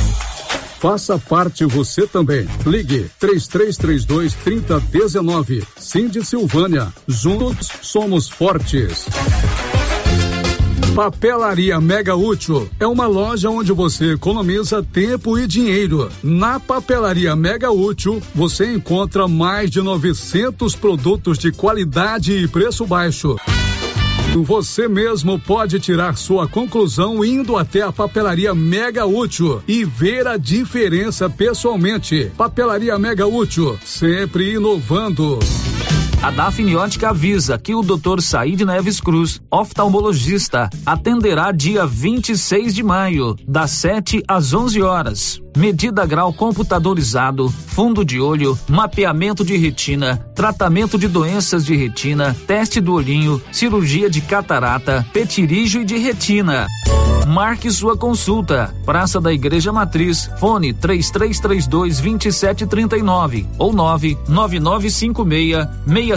Faça parte você também. Ligue 3332 3019. Cindy Silvânia. Juntos somos fortes. Papelaria Mega Útil é uma loja onde você economiza tempo e dinheiro. Na Papelaria Mega Útil, você encontra mais de 900 produtos de qualidade e preço baixo. Você mesmo pode tirar sua conclusão indo até a papelaria Mega Útil e ver a diferença pessoalmente. Papelaria Mega Útil, sempre inovando. A Dafniótica avisa que o Dr. Said Neves Cruz, oftalmologista, atenderá dia 26 de maio, das 7 às 11 horas. Medida grau computadorizado, fundo de olho, mapeamento de retina, tratamento de doenças de retina, teste do olhinho, cirurgia de catarata, petirígio e de retina. Marque sua consulta. Praça da Igreja Matriz, fone 3332 2739 ou 99956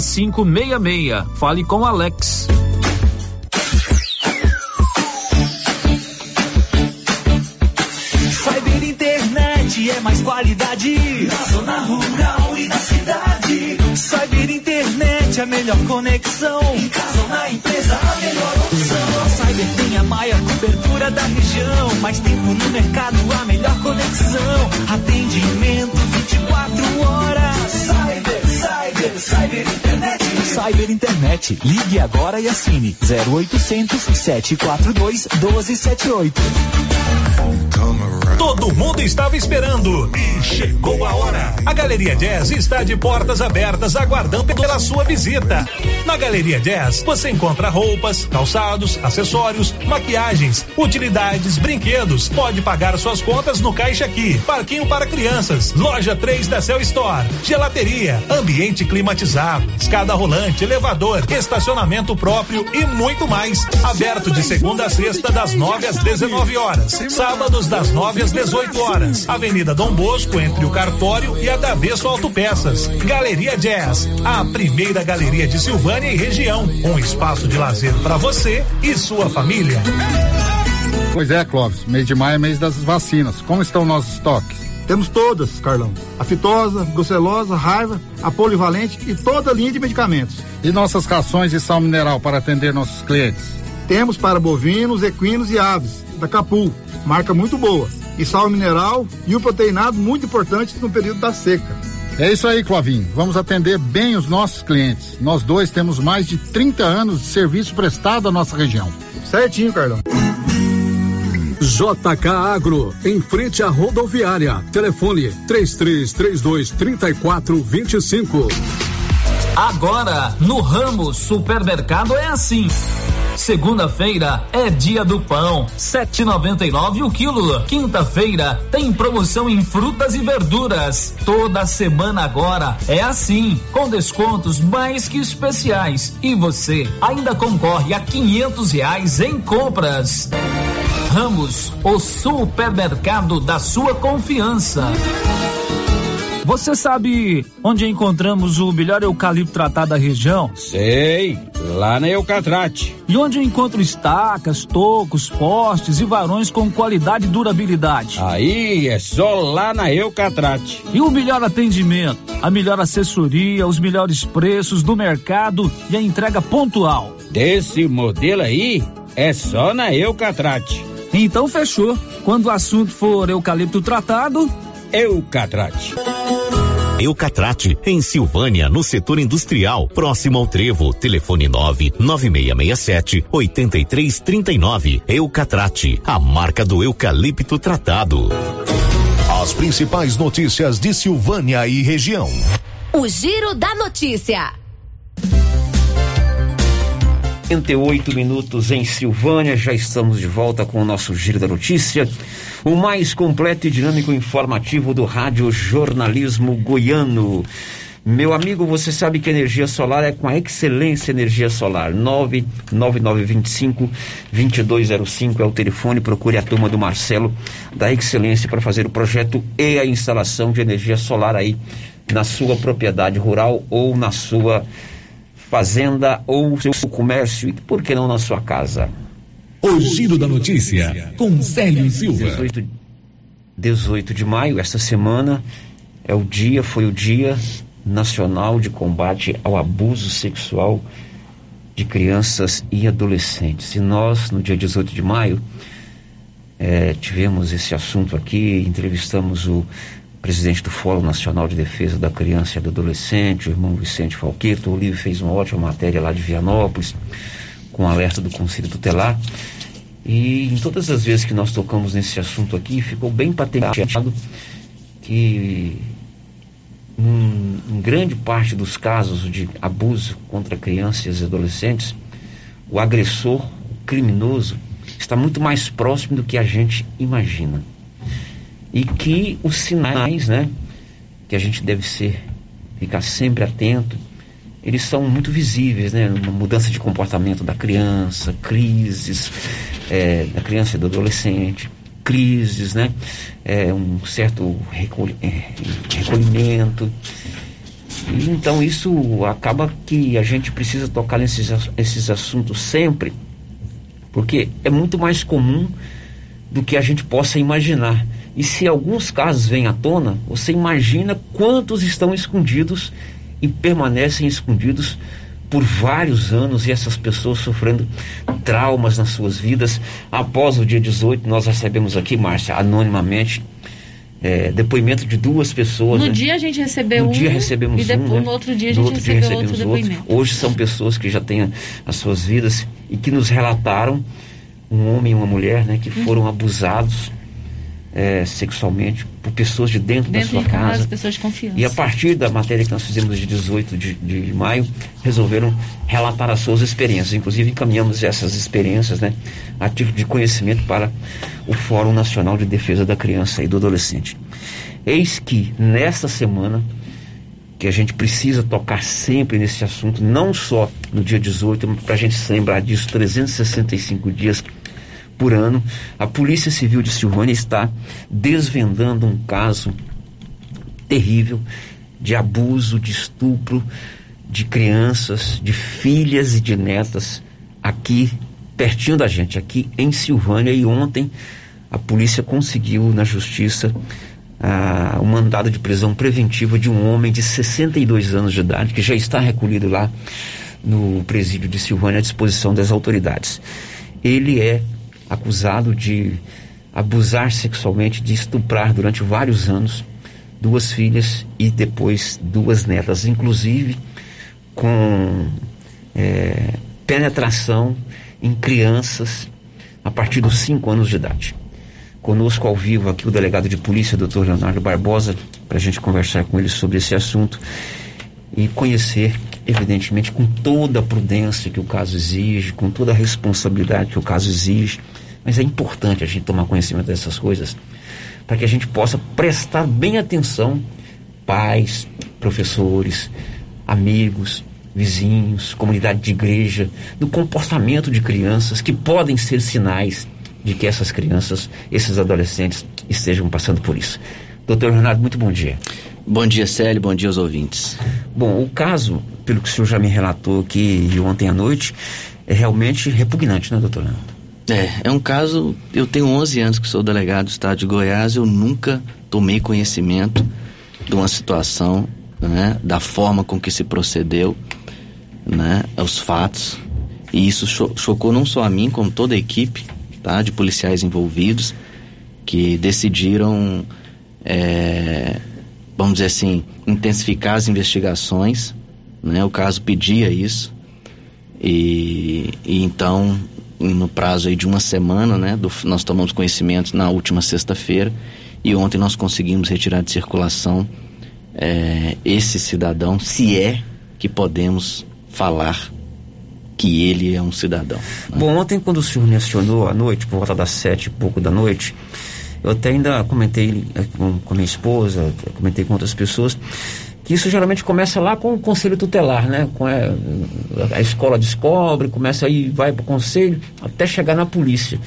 6566. Fale com Alex. Cyber internet é mais qualidade na zona rural e na cidade. Cyber internet é a melhor conexão. Em casa ou na empresa, a melhor opção. A Cyber tem a maior cobertura da região. Mais tempo no mercado, a melhor conexão. Atendimento 24 horas. Cyber, cyber, cyber internet. Cyber Internet. Ligue agora e assine 0800 742 1278. Todo mundo estava esperando e chegou a hora. A Galeria Jazz está de portas abertas aguardando pela sua visita. Na Galeria Jazz você encontra roupas, calçados, acessórios, maquiagens, utilidades, brinquedos. Pode pagar suas contas no caixa aqui. Parquinho para crianças, loja 3 da Cell Store, gelateria, ambiente climatizado, escada rolante, elevador, estacionamento próprio e muito mais. Aberto de segunda a sexta das 9 às 19 horas. Sábados das 9 às 18 horas. Avenida Dom Bosco, entre o Cartório e a Davesso Autopeças. Galeria Jazz, a primeira galeria de Silvânia e região. Um espaço de lazer para você e sua família. Pois é, Clóvis, mês de maio é mês das vacinas. Como estão nossos estoques? Temos todas, Carlão. A fitosa, brucelosa, raiva, a polivalente e toda a linha de medicamentos. E nossas rações de sal mineral para atender nossos clientes? Temos para bovinos, equinos e aves, da Capu, marca muito boa. E sal mineral e o proteinado muito importante no período da seca. É isso aí, Clovinho. Vamos atender bem os nossos clientes. Nós dois temos mais de 30 anos de serviço prestado à nossa região. Certinho, Carlão. JK Agro, em frente à rodoviária. Telefone 3332 3425. Agora, no ramo supermercado é assim. Segunda-feira é dia do pão, 7,99 o quilo. Quinta-feira tem promoção em frutas e verduras. Toda semana agora é assim, com descontos mais que especiais. E você ainda concorre a quinhentos reais em compras. Ramos, o supermercado da sua confiança. Você sabe onde encontramos o melhor eucalipto tratado da região? Sei, lá na Eucatrate. E onde eu encontro estacas, tocos, postes e varões com qualidade e durabilidade? Aí é só lá na Eucatrate. E o melhor atendimento, a melhor assessoria, os melhores preços do mercado e a entrega pontual. Desse modelo aí, é só na Eucatrate. Então fechou. Quando o assunto for eucalipto tratado, Eucatrate. Eucatrate, em Silvânia, no setor industrial, próximo ao Trevo. Telefone 99667 8339. Eucatrate, a marca do eucalipto tratado. As principais notícias de Silvânia e região. O Giro da Notícia. 48 minutos em Silvânia, já estamos de volta com o nosso Giro da Notícia, o mais completo e dinâmico informativo do Rádio Jornalismo Goiano. Meu amigo, você sabe que energia solar é com a Excelência Energia Solar. 99925 2205 é o telefone. Procure a turma do Marcelo da Excelência para fazer o projeto e a instalação de energia solar aí na sua propriedade rural ou na sua fazenda ou seu comércio e por que não na sua casa? O Giro da Notícia com Célio Silva. 18, 18 de maio, esta semana é o dia, foi o dia nacional de combate ao abuso sexual de crianças e adolescentes. E nós, no dia 18 de maio, eh, tivemos esse assunto aqui, entrevistamos o presidente do Fórum Nacional de Defesa da Criança e do Adolescente, o irmão Vicente Falqueto. O Olívio fez uma ótima matéria lá de Vianópolis. com alerta do Conselho Tutelar. E em todas as vezes que nós tocamos nesse assunto aqui, ficou bem patenteado que em, em grande parte dos casos de abuso contra crianças e adolescentes, o agressor, o criminoso, está muito mais próximo do que a gente imagina. E que os sinais, né, que a gente deve ser, ficar sempre atento, eles são muito visíveis, né? Uma mudança de comportamento da criança, crises é, da criança e do adolescente, crises, né? É, um certo recolh é, recolhimento. E, então isso acaba que a gente precisa tocar nesses esses assuntos sempre, porque é muito mais comum do que a gente possa imaginar. E se alguns casos vêm à tona, você imagina quantos estão escondidos e permanecem escondidos por vários anos e essas pessoas sofrendo traumas nas suas vidas. Após o dia 18, nós recebemos aqui, Márcia, anonimamente, é, depoimento de duas pessoas. No né? dia a gente recebeu no um. dia recebemos e depois, um, né? no outro dia a no gente outro dia recebeu recebemos outro outro. depoimento. Hoje são pessoas que já têm as suas vidas e que nos relataram, um homem e uma mulher, né, que Uhum. foram abusados é, sexualmente por pessoas de dentro, Dentro da sua de casa, casa. pessoas de confiança. E a partir da matéria que nós fizemos de 18 de, de maio, resolveram relatar as suas experiências. Inclusive, encaminhamos essas experiências né, a título de conhecimento para o Fórum Nacional de Defesa da Criança e do Adolescente. Eis que, nesta semana, que a gente precisa tocar sempre nesse assunto, não só no dia 18, mas para a gente se lembrar disso 365 dias por ano, a Polícia Civil de Silvânia está desvendando um caso terrível de abuso, de estupro de crianças, de filhas e de netas aqui pertinho da gente, aqui em Silvânia. E ontem a polícia conseguiu na justiça ah, um mandado de prisão preventiva de um homem de 62 anos de idade que já está recolhido lá no presídio de Silvânia à disposição das autoridades. Ele é acusado de abusar sexualmente, de estuprar durante vários anos duas filhas e depois duas netas, inclusive com é, penetração em crianças a partir dos 5 anos de idade. Conosco ao vivo aqui o delegado de polícia, doutor Leonardo Barbosa, para a gente conversar com ele sobre esse assunto e conhecer, evidentemente, com toda a prudência que o caso exige, com toda a responsabilidade que o caso exige. Mas é importante a gente tomar conhecimento dessas coisas para que a gente possa prestar bem atenção, pais, professores, amigos, vizinhos, comunidade de igreja, no comportamento de crianças que podem ser sinais de que essas crianças, esses adolescentes estejam passando por isso. Doutor Renato, muito bom dia. Bom dia, Célio, bom dia aos ouvintes. Bom, o caso, pelo que o senhor já me relatou aqui de ontem à noite, é realmente repugnante, né, doutor Leonardo? É, é um caso, eu tenho 11 anos que sou delegado do estado de Goiás, eu nunca tomei conhecimento de uma situação, né, da forma com que se procedeu, né, aos fatos, e isso cho chocou não só a mim, como toda a equipe, tá, de policiais envolvidos, que decidiram, é, vamos dizer assim, intensificar as investigações, né, o caso pedia isso, e, e então no prazo aí de uma semana, né? Do, nós tomamos conhecimento na última sexta-feira e ontem nós conseguimos retirar de circulação é, esse cidadão, se é que podemos falar que ele é um cidadão. Né? Bom, ontem quando o senhor mencionou à noite, por volta das sete e pouco da noite, eu até ainda comentei com, com minha esposa, comentei com outras pessoas, que isso geralmente começa lá com o conselho tutelar, né? Com a, a escola descobre, começa aí, vai para o conselho, até chegar na polícia.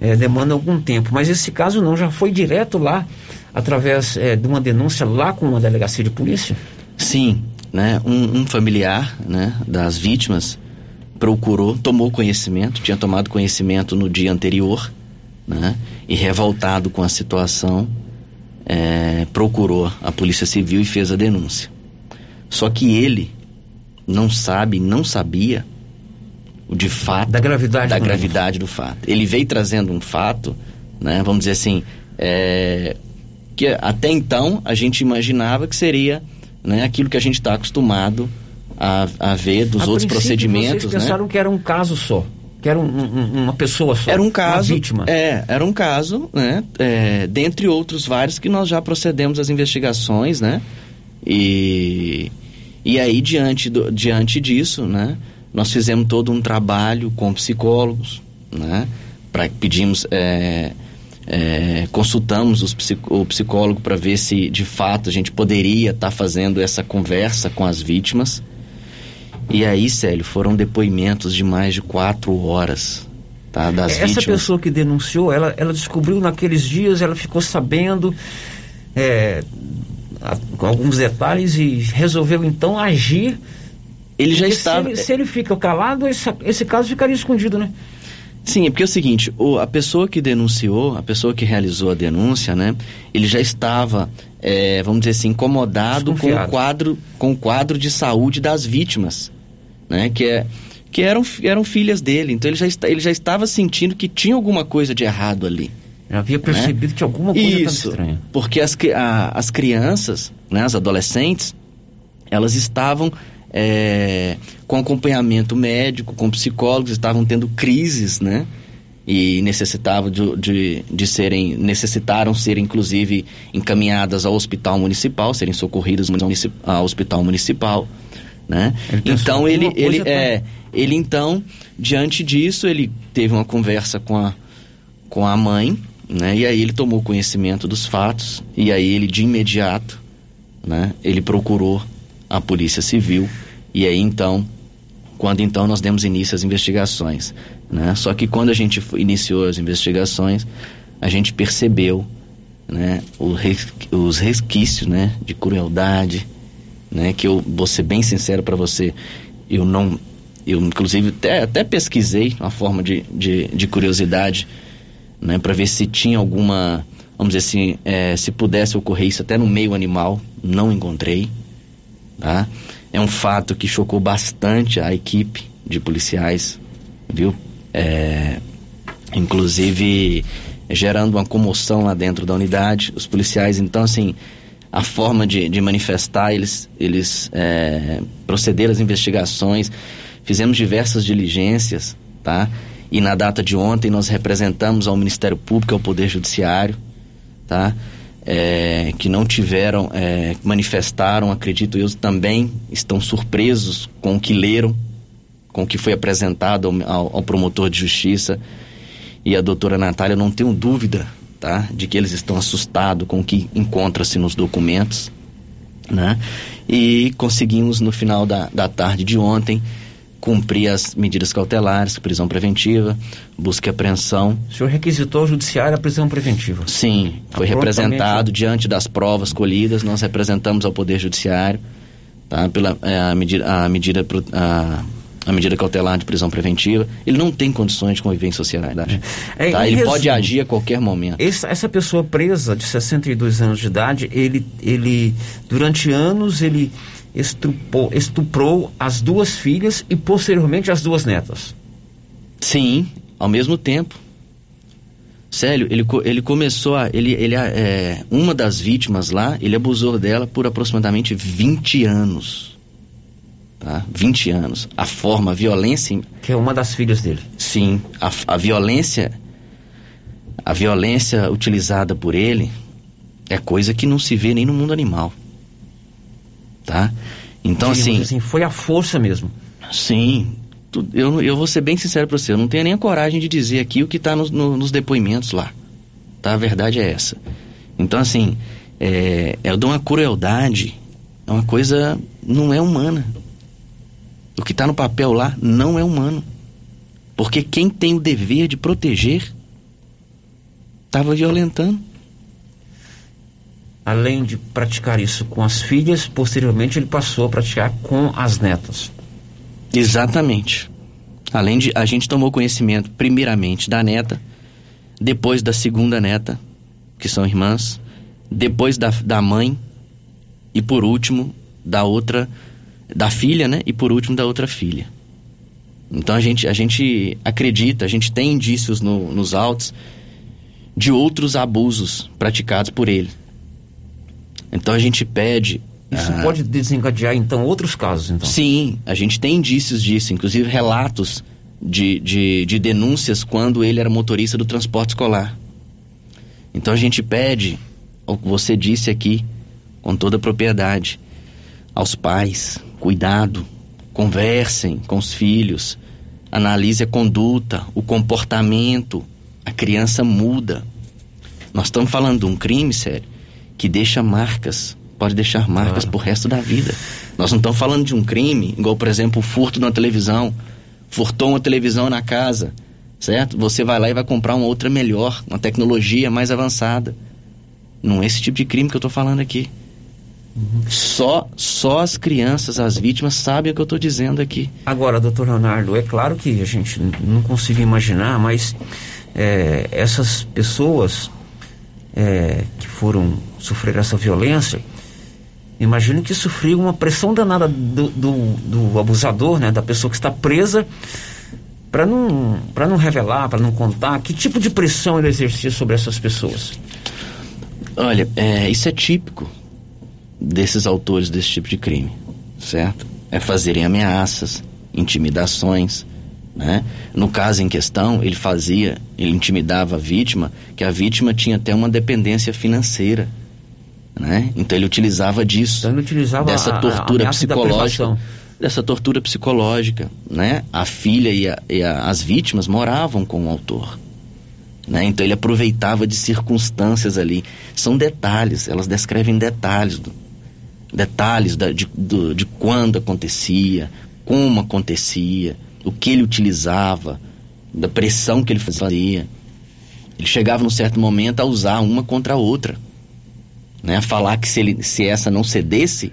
É, demanda algum tempo. Mas esse caso não, já foi direto lá, através é, de uma denúncia lá com uma delegacia de polícia? Sim, né? Um, um familiar né, das vítimas procurou, tomou conhecimento, tinha tomado conhecimento no dia anterior, né? E revoltado com a situação, é, procurou a Polícia Civil e fez a denúncia. Só que ele não sabe, não sabia o de fato da gravidade, da gravidade do fato. Ele veio trazendo um fato, né? Vamos dizer assim, é, que até então a gente imaginava que seria né, aquilo que a gente está acostumado a, a ver dos A outros procedimentos, Vocês né? pensaram que era um caso só. Que era um- um- uma pessoa só. Era um Uma caso, vítima. é, era um caso, né? É, dentre outros vários que nós já procedemos às investigações, né? E, e aí diante, do, diante disso, né? Nós fizemos todo um trabalho com psicólogos, né? Pra, pedimos, é, é, consultamos os o psicólogo para ver se de fato a gente poderia estar fazendo essa conversa com as vítimas. E aí, Célio, foram depoimentos de mais de quatro horas, tá? Das Essa vítimas. pessoa que denunciou, ela, ela descobriu naqueles dias, ela ficou sabendo é, a- com alguns detalhes e resolveu então agir. Ele já estava- Se ele, se ele fica calado, esse, esse caso ficaria escondido, né? Sim, é porque é o seguinte, o- a pessoa que denunciou, a pessoa que realizou a denúncia, né? Ele já estava, é, vamos dizer assim, incomodado com o quadro, com o quadro de saúde das vítimas, né? Que é que eram, eram filhas dele. Então ele já, está, ele já estava sentindo que tinha alguma coisa de errado ali. Já havia percebido que alguma coisa estava estranha. porque as, a- as crianças, né, as adolescentes, elas estavam é, com acompanhamento médico, com psicólogos, estavam tendo crises, né? E necessitavam de, de, de serem, necessitaram ser inclusive encaminhadas ao hospital municipal, serem socorridas ao hospital municipal, né? pensou Então que ele, ele, tá- é, ele então, diante disso, ele teve uma conversa com a, com a mãe, né? E aí ele tomou conhecimento dos fatos e aí ele de imediato, né? Ele procurou a Polícia Civil e aí então, quando então nós demos início às investigações, né? Só que quando a gente iniciou as investigações, a gente percebeu, né? os resquícios, né? De crueldade, né? Que eu vou ser bem sincero para você, eu não, eu inclusive até, até pesquisei uma forma de, de, de curiosidade, né? Para ver se tinha alguma, vamos dizer assim, eh, se pudesse ocorrer isso até no meio animal, não encontrei, tá? É um fato que chocou bastante a equipe de policiais, viu? É, inclusive gerando uma comoção lá dentro da unidade. Os policiais, então, assim, a forma de, de manifestar, eles, eles é, procederam às investigações, fizemos diversas diligências, tá? E na data de ontem nós representamos ao Ministério Público, ao Poder Judiciário, tá? É, que não tiveram, é, manifestaram, acredito eu, também estão surpresos com o que leram, com o que foi apresentado ao, ao- promotor de justiça e a doutora Natália, não tenho dúvida, tá, de que eles estão assustados com o que encontra-se nos documentos, né? E conseguimos no final da, da tarde de ontem cumprir as medidas cautelares, prisão preventiva, busca e apreensão. O senhor requisitou ao judiciário a prisão preventiva. Sim, foi representado diante das provas colhidas, nós representamos ao Poder Judiciário, tá? Pela é, a medida, a medida, a, a medida cautelar de prisão preventiva. Ele não tem condições de conviver em sociedade. É, tá? Ele pode resumo, agir a qualquer momento. Essa, essa pessoa presa de 62 anos de idade, ele, ele durante anos ele estrupou, estuprou as duas filhas e posteriormente as duas netas. Sim, ao mesmo tempo. Sério, ele, ele começou a. Ele, ele, é, uma das vítimas lá, ele abusou dela por aproximadamente 20 anos. Tá? 20 anos. A forma, a violência. Que é uma das filhas dele. Sim, a, a violência. A violência utilizada por ele é coisa que não se vê nem no mundo animal. Tá? Então, Diríamos assim. Foi a força mesmo. Sim. tu- Eu, eu vou ser bem sincero pra você, eu não tenho nem a coragem de dizer aqui o que tá nos, no- nos depoimentos lá. Tá? A verdade é essa. Então, assim, é, é de uma crueldade, é uma coisa. não é humana. O que tá no papel lá não é humano. Porque quem tem o dever de proteger estava violentando. Além de praticar isso com as filhas, posteriormente ele passou a praticar com as netas. Exatamente. Além de a gente tomou conhecimento primeiramente da neta, depois da segunda neta, que são irmãs, depois da, da mãe e por último da outra da filha, né? E por último da outra filha. Então a gente a gente acredita, a gente tem indícios no- nos autos de outros abusos praticados por ele. Então a gente pede Isso Ah. pode desencadear, então, outros casos, então? Sim, a gente tem indícios disso, inclusive relatos de, de, de denúncias quando ele era motorista do transporte escolar. Então a gente pede, o que você disse aqui, com toda a propriedade, aos pais, cuidado, conversem com os filhos, analise a conduta, o comportamento, a criança muda. Nós estamos falando de um crime, sério, que deixa marcas, pode deixar marcas pro resto da vida. Nós não estamos falando de um crime, igual, por exemplo, o furto na televisão. Furtou uma televisão na casa, certo? Você vai lá e vai comprar uma outra melhor, uma tecnologia mais avançada. Não é esse tipo de crime que eu estou falando aqui. Só, só as crianças, as vítimas, sabem o que eu estou dizendo aqui. Agora, doutor Leonardo, é claro que a gente não consigo imaginar, mas é, essas pessoas é, que foram sofrer essa violência, imagino que sofriam uma pressão danada do, do, do abusador, né, da pessoa que está presa, para não, não revelar, para não contar. Que tipo de pressão ele exercia sobre essas pessoas? Olha, é, isso é típico desses autores desse tipo de crime, certo? É fazerem ameaças, intimidações, né? No caso em questão, ele fazia, ele intimidava a vítima, que a vítima tinha até uma dependência financeira, né? Então ele utilizava disso, Então ele utilizava dessa a- a tortura ameaça da psicológica, dessa tortura psicológica, né? A filha e, a- e a- as vítimas moravam com o autor, né? Então ele aproveitava de circunstâncias ali. São detalhes, elas descrevem detalhes, do- detalhes da- de, do- de quando acontecia, como acontecia, o que ele utilizava, da pressão que ele fazia. Ele chegava num certo momento a usar uma contra a outra, né? A falar que se, ele, se essa não cedesse,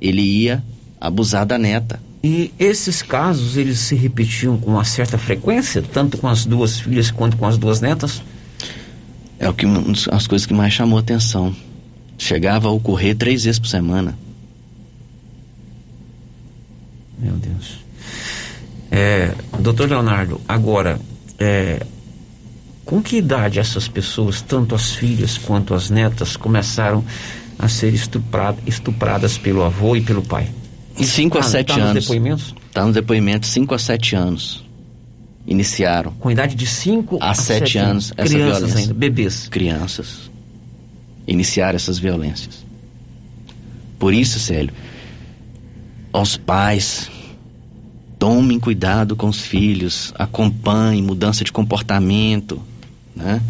ele ia abusar da neta. E esses casos, eles se repetiam com uma certa frequência, tanto com as duas filhas quanto com as duas netas? É o que uma das- as coisas que mais chamou atenção. Chegava a ocorrer três vezes por semana. Meu Deus. É, doutor Leonardo, agora, é, com que idade essas pessoas, tanto as filhas quanto as netas, começaram a ser estuprada- estupradas pelo avô e pelo pai? 5 a Tá- 7 tá nos anos. depoimentos? Tá no depoimento 5 a 7 anos. Iniciaram. Com idade de 5 a 7 anos essa Crianças violência. ainda, bebês. Crianças. Iniciaram essas violências. Por isso, Célio, aos pais, tomem cuidado com os filhos, acompanhem mudança de comportamento, né?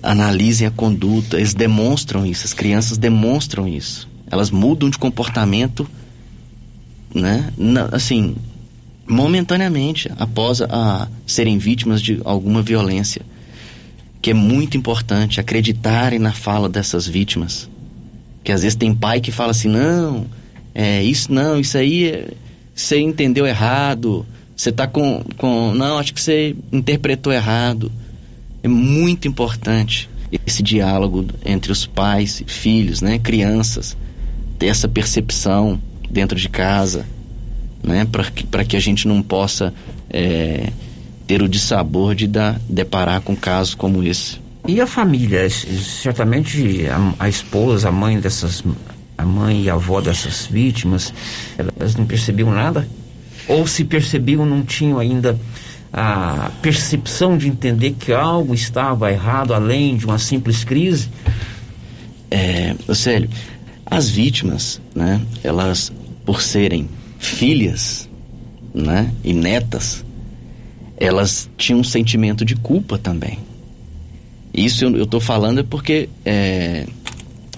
Analisem a conduta, eles demonstram isso, as crianças demonstram isso. Elas mudam de comportamento, né? Na- assim, momentaneamente, após a serem vítimas de alguma violência. Que é muito importante acreditarem na fala dessas vítimas. Que às vezes tem pai que fala assim: não, é, isso não, isso aí você entendeu errado, você tá com, com. Não, acho que você interpretou errado. É muito importante esse diálogo entre os pais filhos, né? Crianças, ter essa percepção dentro de casa, né? Para que, que a gente não possa é, ter o dissabor de dar, deparar com casos como esse. E a família? Certamente a, a esposa, a mãe dessas. A mãe e a avó dessas vítimas, elas não percebiam nada? Ou se percebiam, não tinham ainda a percepção de entender que algo estava errado além de uma simples crise? É, Célio, as vítimas, né, elas, por serem filhas, né, e netas, elas tinham um sentimento de culpa também. Isso eu, tô falando é porque é,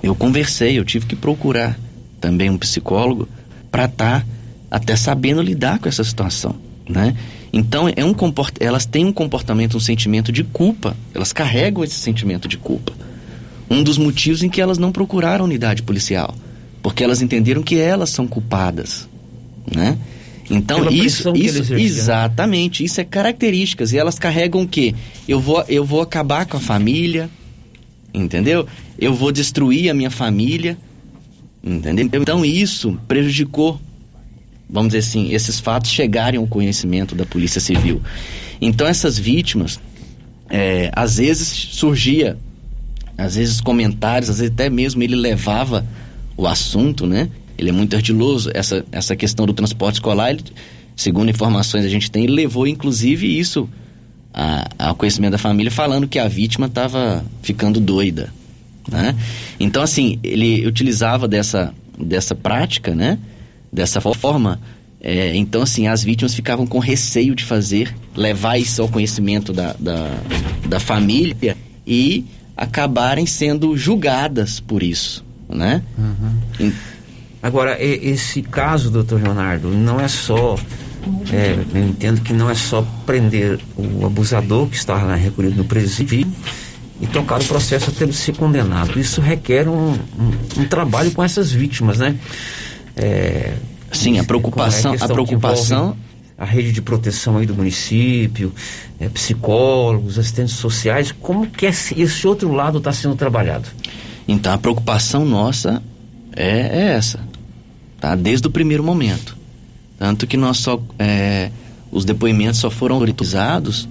eu conversei, eu tive que procurar também um psicólogo para estar até sabendo lidar com essa situação, né? Então é um comport... elas têm um comportamento, um sentimento de culpa, elas carregam esse sentimento de culpa um dos motivos em que elas não procuraram unidade policial, porque elas entenderam que elas são culpadas, né? Então Pela isso, isso exatamente, isso é características e elas carregam o quê? Eu vou, eu vou acabar com a família, entendeu? Eu vou destruir a minha família, entendeu? Então isso prejudicou, vamos dizer assim, esses fatos chegarem ao conhecimento da Polícia Civil. Então essas vítimas, é, às vezes surgia às vezes comentários, às vezes até mesmo ele levava o assunto, né? Ele é muito ardiloso. Essa, essa questão do transporte escolar, ele, segundo informações a gente tem, ele levou inclusive isso a, ao conhecimento da família, falando que a vítima estava ficando doida. Né? Então, assim, ele utilizava dessa, dessa prática, né? Dessa forma. É, então, assim, as vítimas ficavam com receio de fazer, levar isso ao conhecimento da, da, da família e acabarem sendo julgadas por isso, né? Uhum. Agora, esse caso, doutor Leonardo, não é só. É, eu entendo que não é só prender o abusador que está lá recolhido no presídio e tocar o processo até ele ser condenado. Isso requer um, um, um trabalho com essas vítimas, né? É, Sim, a preocupação, a, a preocupação a rede de proteção aí do município, é, psicólogos, assistentes sociais, como que esse, esse outro lado está sendo trabalhado? Então a preocupação nossa é, é, essa, tá? Desde o primeiro momento, tanto que nós só é, os depoimentos só foram autorizados,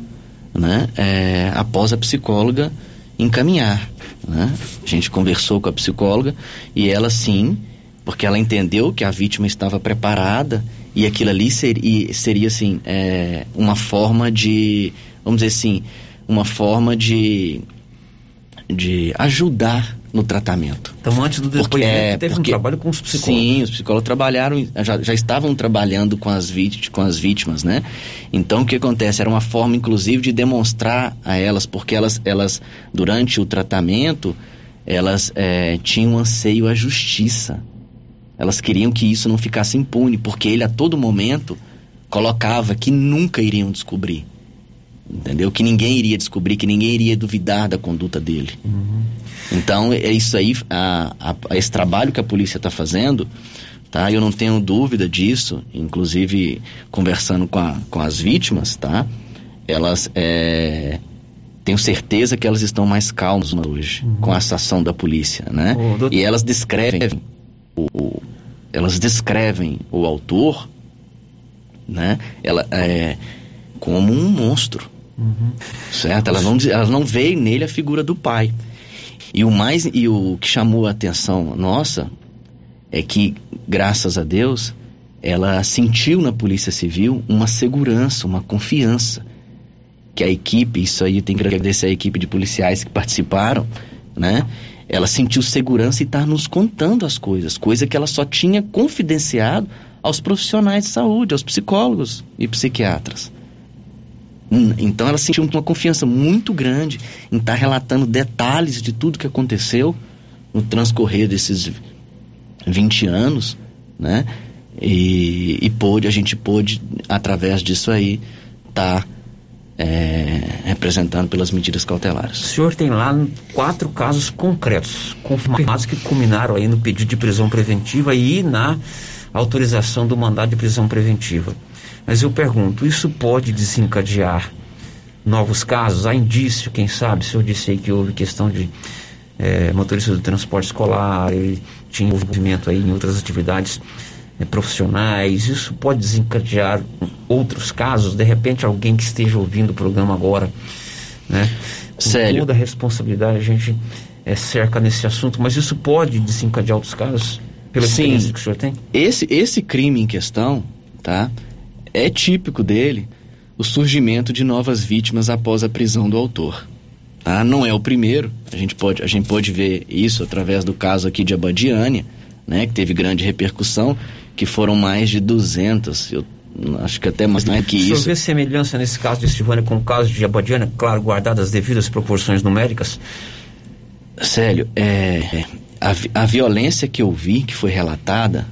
né? É, após a psicóloga encaminhar, né? A gente conversou com a psicóloga e ela sim porque ela entendeu que a vítima estava preparada e aquilo ali seria, seria assim, é, uma forma de, vamos dizer assim, uma forma de, de ajudar no tratamento. Então, antes do depoimento, porque, é, teve porque, um trabalho com os psicólogos. Sim, os psicólogos trabalharam, já, já estavam trabalhando com as, vítimas, com as vítimas, né? Então, o que acontece? Era uma forma, inclusive, de demonstrar a elas, porque elas, elas durante o tratamento, elas é, tinham anseio à justiça elas queriam que isso não ficasse impune, porque ele a todo momento colocava que nunca iriam descobrir. Entendeu? Que ninguém iria descobrir, que ninguém iria duvidar da conduta dele. Uhum. Então, é isso aí, a, a, esse trabalho que a polícia está fazendo, tá? Eu não tenho dúvida disso, inclusive conversando com, a, com as vítimas, tá? Elas, é, tenho certeza que elas estão mais calmas hoje uhum. com essa ação da polícia, né? doutor... E elas descrevem o, elas descrevem o autor, né? Ela é como um monstro, uhum. certo? Elas não, elas não veem nele a figura do pai. E o mais e o que chamou a atenção nossa é que, graças a Deus, ela sentiu na Polícia Civil uma segurança, uma confiança que a equipe, isso aí tem que agradecer a equipe de policiais que participaram, né? Ela sentiu segurança e está nos contando as coisas, coisa que ela só tinha confidenciado aos profissionais de saúde, aos psicólogos e psiquiatras. Hum, então ela sentiu uma confiança muito grande em estar tá relatando detalhes de tudo que aconteceu no transcorrer desses 20 anos, né? E, e pôde, a gente pôde, através disso aí, estar tá é, representando pelas medidas cautelares. O senhor tem lá quatro casos concretos, confirmados que culminaram aí no pedido de prisão preventiva e na autorização do mandado de prisão preventiva. Mas eu pergunto, isso pode desencadear novos casos? Há indício, quem sabe? Se eu disse aí que houve questão de é, motorista do transporte escolar, ele tinha envolvimento aí em outras atividades é, profissionais, isso pode desencadear outros casos, de repente alguém que esteja ouvindo o programa agora, né? Com Sério? toda a responsabilidade a gente é, cerca nesse assunto, mas isso pode desencadear outros casos, pela Sim, experiência que o senhor tem? Esse, esse crime em questão, tá? É típico dele o surgimento de novas vítimas após a prisão do autor. Tá? Não é o primeiro, a gente pode, a gente pode ver isso através do caso aqui de Abadiânia, né, que teve grande repercussão, que foram mais de 200, eu acho que até mais do que isso. Senhor vê semelhança nesse caso de Silvânia com o caso de Abadiana, claro, guardadas as devidas proporções numéricas? Célio, é, a, a violência que eu vi, que foi relatada,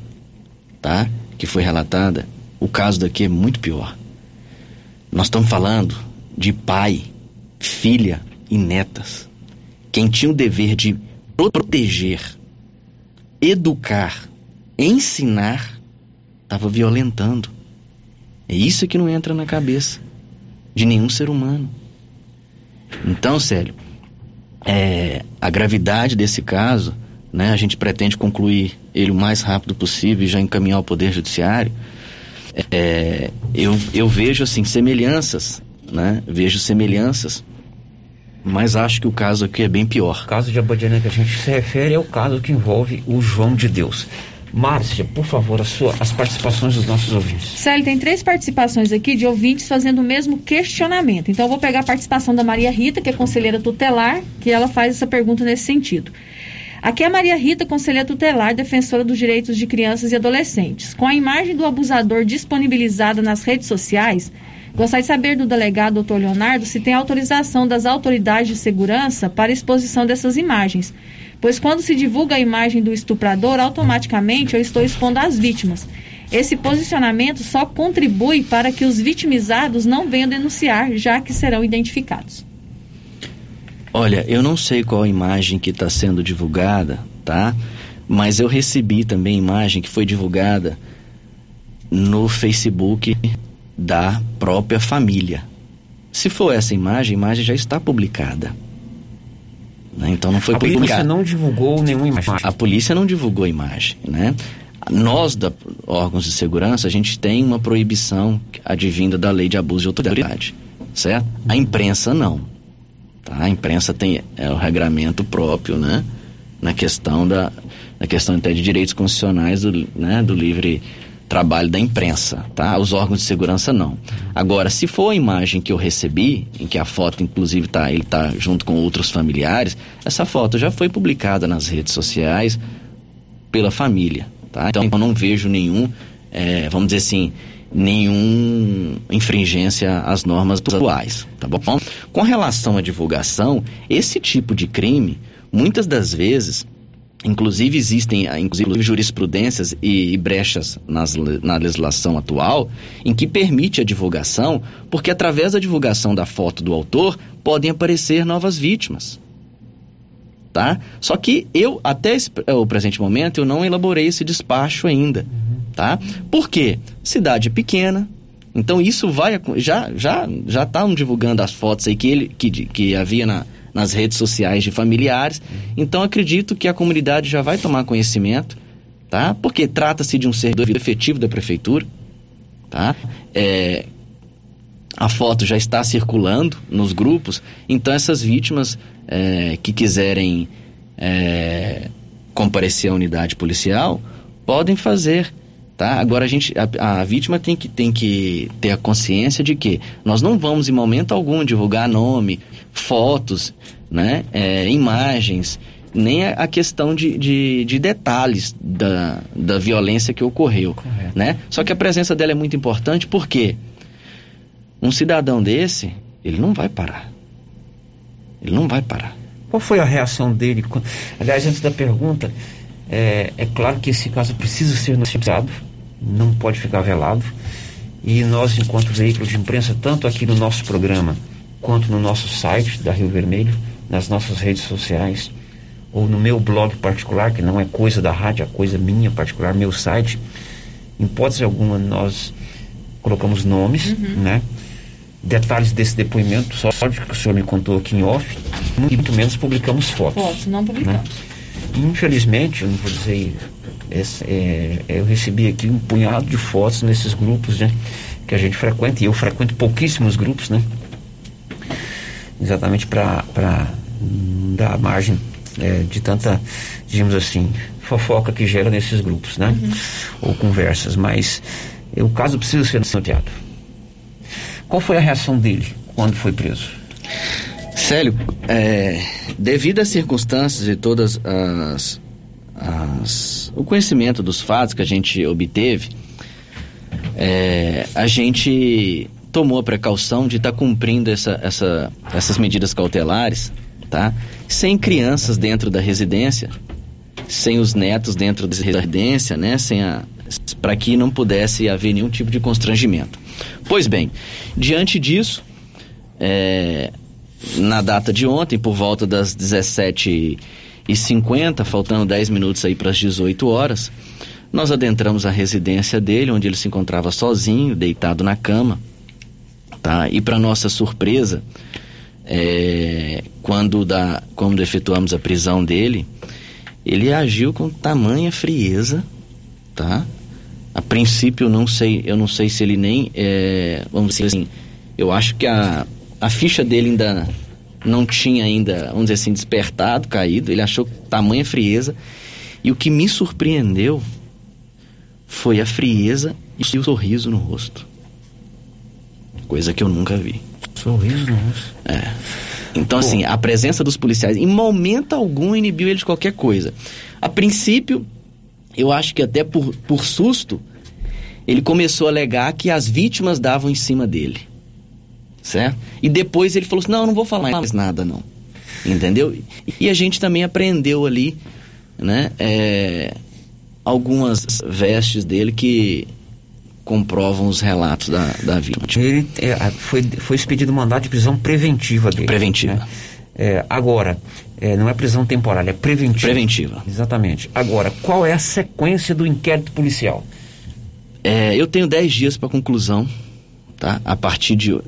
tá? Que foi relatada, o caso daqui é muito pior. Nós estamos falando de pai, filha e netas. Quem tinha o dever de proteger, educar, ensinar estava violentando. É isso que não entra na cabeça de nenhum ser humano. Então, Célio, é, a gravidade desse caso, né, a gente pretende concluir ele o mais rápido possível e já encaminhar ao Poder Judiciário. É, eu, eu vejo assim semelhanças, né, vejo semelhanças Mas acho que o caso aqui é bem pior. O caso de Abadiana que a gente se refere é o caso que envolve o João de Deus. Márcia, por favor, sua, as participações dos nossos ouvintes. Célio, tem três participações aqui de ouvintes fazendo o mesmo questionamento. Então, eu vou pegar a participação da Maria Rita, que é conselheira tutelar, que ela faz essa pergunta nesse sentido. Aqui é Maria Rita, conselheira tutelar, defensora dos direitos de crianças e adolescentes. Com a imagem do abusador disponibilizada nas redes sociais, gostaria de saber do delegado Dr. Leonardo se tem autorização das autoridades de segurança para exposição dessas imagens. Pois quando se divulga a imagem do estuprador, automaticamente eu estou expondo as vítimas. Esse posicionamento só contribui para que os vitimizados não venham denunciar, já que serão identificados. Olha, eu não sei qual imagem que está sendo divulgada, tá? Mas eu recebi também imagem que foi divulgada no Facebook da própria família. Se for essa imagem, a imagem já está publicada. Né? Então não foi a publicada. polícia não divulgou nenhuma imagem. A polícia não divulgou a imagem, né? Nós, da órgãos de segurança, a gente tem uma proibição advinda da lei de abuso de autoridade, certo? A imprensa não. Tá? A imprensa tem é, o regramento próprio, né? Na questão da na questão até de direitos constitucionais do, né, do livre trabalho da imprensa, tá? Os órgãos de segurança não. Agora, se for a imagem que eu recebi, em que a foto inclusive tá, ele tá junto com outros familiares, essa foto já foi publicada nas redes sociais pela família, tá? Então eu não vejo nenhum, é, vamos dizer assim, nenhum infringência às normas atuais, tá bom? Com relação à divulgação, esse tipo de crime, muitas das vezes, inclusive existem inclusive jurisprudências e, e brechas nas, na legislação atual em que permite a divulgação, porque através da divulgação da foto do autor podem aparecer novas vítimas. Tá? Só que eu, até esse, o presente momento, eu não elaborei esse despacho ainda tá? Por quê? Cidade pequena, então isso vai já já já estão divulgando as fotos aí que ele que, que havia na, nas redes sociais de familiares. Então acredito que a comunidade já vai tomar conhecimento, tá? Porque trata-se de um servidor efetivo da prefeitura, tá? É, a foto já está circulando nos grupos, então essas vítimas é, que quiserem é, comparecer à unidade policial podem fazer Tá? Agora a gente, a, a, vítima tem que, tem que ter a consciência de que nós não vamos em momento algum divulgar nome, fotos, né, é, imagens, nem a, questão de, de, de, detalhes da, da violência que ocorreu, né? Só que a presença dela é muito importante porque um cidadão desse, ele não vai parar. Ele não vai parar. Qual foi a reação dele? Aliás, antes da pergunta, é, é claro que esse caso precisa ser noticiado, não pode ficar velado. E nós, enquanto veículo de imprensa, tanto aqui no nosso programa, quanto no nosso site da Rio Vermelho, nas nossas redes sociais, ou no meu blog particular, que não é coisa da rádio, é coisa minha particular, meu site, em hipótese alguma nós colocamos nomes, uhum. né? Detalhes desse depoimento, só de que o senhor me contou aqui em off, e muito menos publicamos fotos. Fotos, não publicamos. Né? Infelizmente, eu não vou dizer, é, eu recebi aqui um punhado de fotos nesses grupos né, que a gente frequenta, e eu frequento pouquíssimos grupos, né? Exatamente para dar margem é, de tanta, digamos assim, fofoca que gera nesses grupos, né? Uhum. Ou conversas, mas o caso precisa ser noticiado. Qual foi a reação dele quando foi preso? Célio, é, devido às circunstâncias e todas as, as, o conhecimento dos fatos que a gente obteve, é, a gente tomou a precaução de estar tá cumprindo essa, essa, essas medidas cautelares, tá? Sem crianças dentro da residência, sem os netos dentro da residência, né? Sem a para que não pudesse haver nenhum tipo de constrangimento. Pois bem, diante disso, é, na data de ontem, por volta das 17h50, faltando 10 minutos aí para as 18 horas, nós adentramos a residência dele, onde ele se encontrava sozinho, deitado na cama. Tá? E para nossa surpresa, é, quando, da, quando efetuamos a prisão dele, ele agiu com tamanha frieza, tá? A princípio, não sei, eu não sei se ele nem, é, vamos dizer assim, eu acho que a, a ficha dele ainda não tinha ainda, vamos dizer assim, despertado, caído. Ele achou tamanha frieza. E o que me surpreendeu foi a frieza e o sorriso no rosto. Coisa que eu nunca vi. Sorriso no rosto? É. Então, Pô. assim, a presença dos policiais, em momento algum, inibiu ele de qualquer coisa. A princípio, eu acho que até por, por susto, ele começou a alegar que as vítimas davam em cima dele. Certo? E depois ele falou assim: não, não vou falar mais nada, não. Entendeu? E a gente também aprendeu ali, né? É, algumas vestes dele que comprovam os relatos da, da vítima. Ele é, foi, foi expedido mandado de prisão preventiva dele. Preventiva. Né? É, agora, é, não é prisão temporária, é preventiva. Preventiva. Exatamente. Agora, qual é a sequência do inquérito policial? É, eu tenho 10 dias para conclusão, tá? A partir de,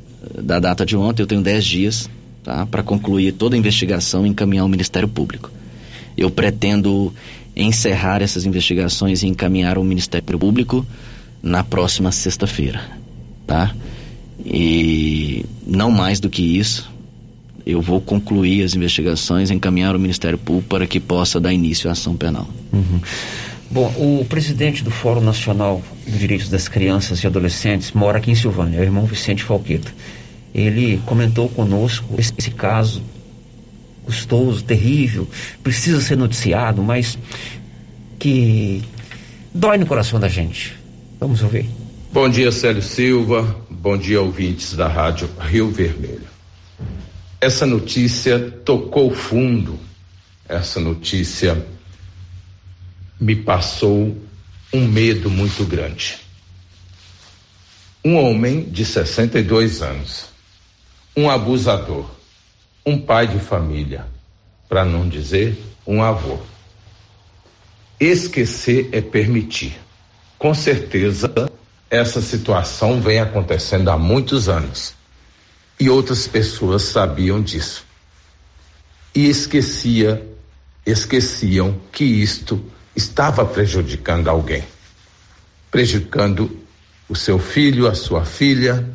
da data de ontem, eu tenho 10 dias tá? para concluir toda a investigação e encaminhar ao Ministério Público. Eu pretendo encerrar essas investigações e encaminhar ao Ministério Público na próxima sexta-feira, tá? E não mais do que isso, eu vou concluir as investigações, encaminhar ao Ministério Público para que possa dar início à ação penal. Uhum. Bom, o presidente do Fórum Nacional dos Direitos das Crianças e Adolescentes mora aqui em Silvânia, é o irmão Vicente Falqueta. Ele comentou conosco esse, esse caso custoso, terrível, precisa ser noticiado, mas que dói no coração da gente. Vamos ouvir. Bom dia, Célio Silva. Bom dia, ouvintes da Rádio Rio Vermelho. Essa notícia tocou fundo. Essa notícia me passou um medo muito grande. Um homem de 62 anos, um abusador, um pai de família, para não dizer um avô. Esquecer é permitir. Com certeza, essa situação vem acontecendo há muitos anos e outras pessoas sabiam disso. E esquecia, esqueciam que isto estava prejudicando alguém, prejudicando o seu filho, a sua filha,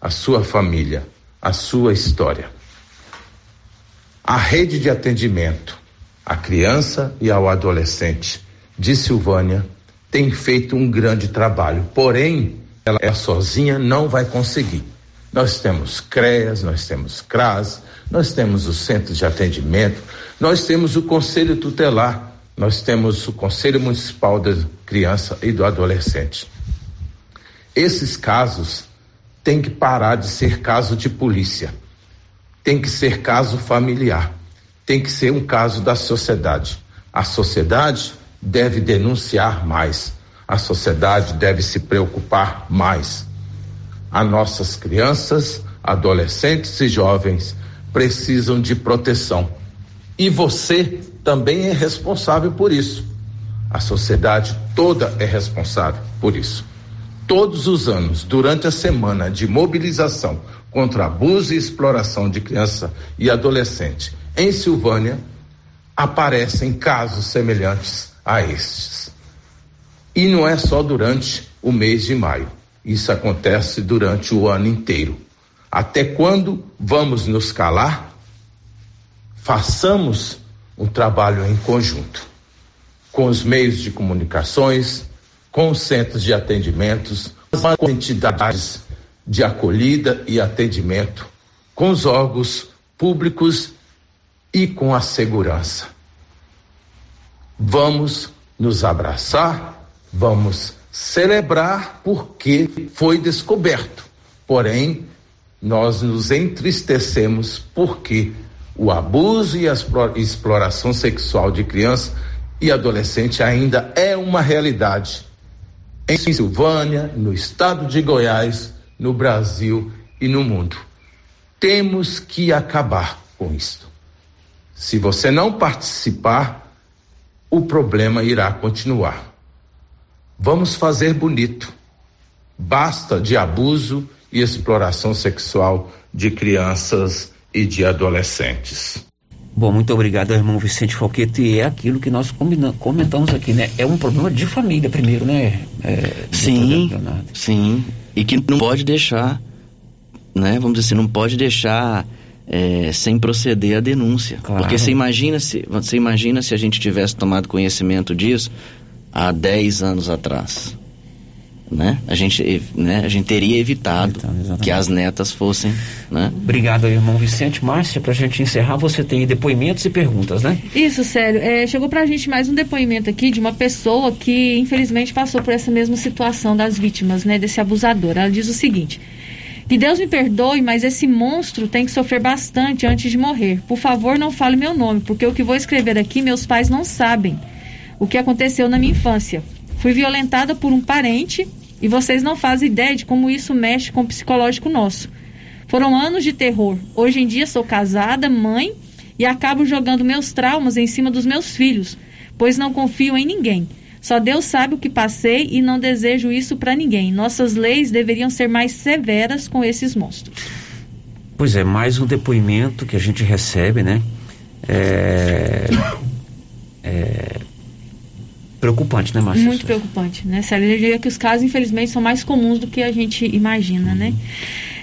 a sua família, a sua história. A rede de atendimento à criança e ao adolescente de Silvânia tem feito um grande trabalho, porém, ela sozinha não vai conseguir. Nós temos CREAS, nós temos CRAS, nós temos os centros de atendimento, nós temos o Conselho Tutelar, nós temos o Conselho Municipal da Criança e do Adolescente. Esses casos têm que parar de ser caso de polícia, tem que ser caso familiar, tem que ser um caso da sociedade. A sociedade deve denunciar mais, a sociedade deve se preocupar mais. As nossas crianças, adolescentes e jovens precisam de proteção. E você também é responsável por isso. A sociedade toda é responsável por isso. Todos os anos, durante a semana de mobilização contra abuso e exploração de criança e adolescente em Silvânia, aparecem casos semelhantes a estes. E não é só durante o mês de maio. Isso acontece durante o ano inteiro. Até quando vamos nos calar? Façamos um trabalho em conjunto com os meios de comunicações, com os centros de atendimentos, com as entidades de acolhida e atendimento, com os órgãos públicos e com a segurança. Vamos nos abraçar, vamos celebrar porque foi descoberto. Porém, nós nos entristecemos porque o abuso e a exploração sexual de criança e adolescente ainda é uma realidade em Silvânia, no estado de Goiás, no Brasil e no mundo. Temos que acabar com isso. Se você não participar, o problema irá continuar. Vamos fazer bonito. Basta de abuso e exploração sexual de crianças e de adolescentes. Bom, muito obrigado, irmão Vicente Foquete. E é aquilo que nós comentamos aqui, né? É um problema de família primeiro, né? É, sim, sim. E que não pode deixar, né? Vamos dizer assim, não pode deixar é, sem proceder à denúncia. Claro. Porque você imagina, se, você imagina se a gente tivesse tomado conhecimento disso há 10 anos atrás. Né? A, gente, né? a gente teria evitado que as netas fossem. Né? Obrigado, irmão Vicente. Márcia, para a gente encerrar, você tem depoimentos e perguntas, né? Isso, Célio. É, chegou pra gente mais um depoimento aqui de uma pessoa que infelizmente passou por essa mesma situação das vítimas, né? Desse abusador. Ela diz o seguinte. Que Deus me perdoe, mas esse monstro tem que sofrer bastante antes de morrer. Por favor, não fale meu nome, porque o que vou escrever aqui meus pais não sabem o que aconteceu na minha infância. Fui violentada por um parente e vocês não fazem ideia de como isso mexe com o psicológico nosso. Foram anos de terror. Hoje em dia sou casada, mãe e acabo jogando meus traumas em cima dos meus filhos, pois não confio em ninguém. Só Deus sabe o que passei e não desejo isso para ninguém. Nossas leis deveriam ser mais severas com esses monstros. Pois é, mais um depoimento que a gente recebe, né? É, é preocupante, né, Márcia? Muito preocupante, né, Célio? Eu diria que os casos, infelizmente, são mais comuns do que a gente imagina, né?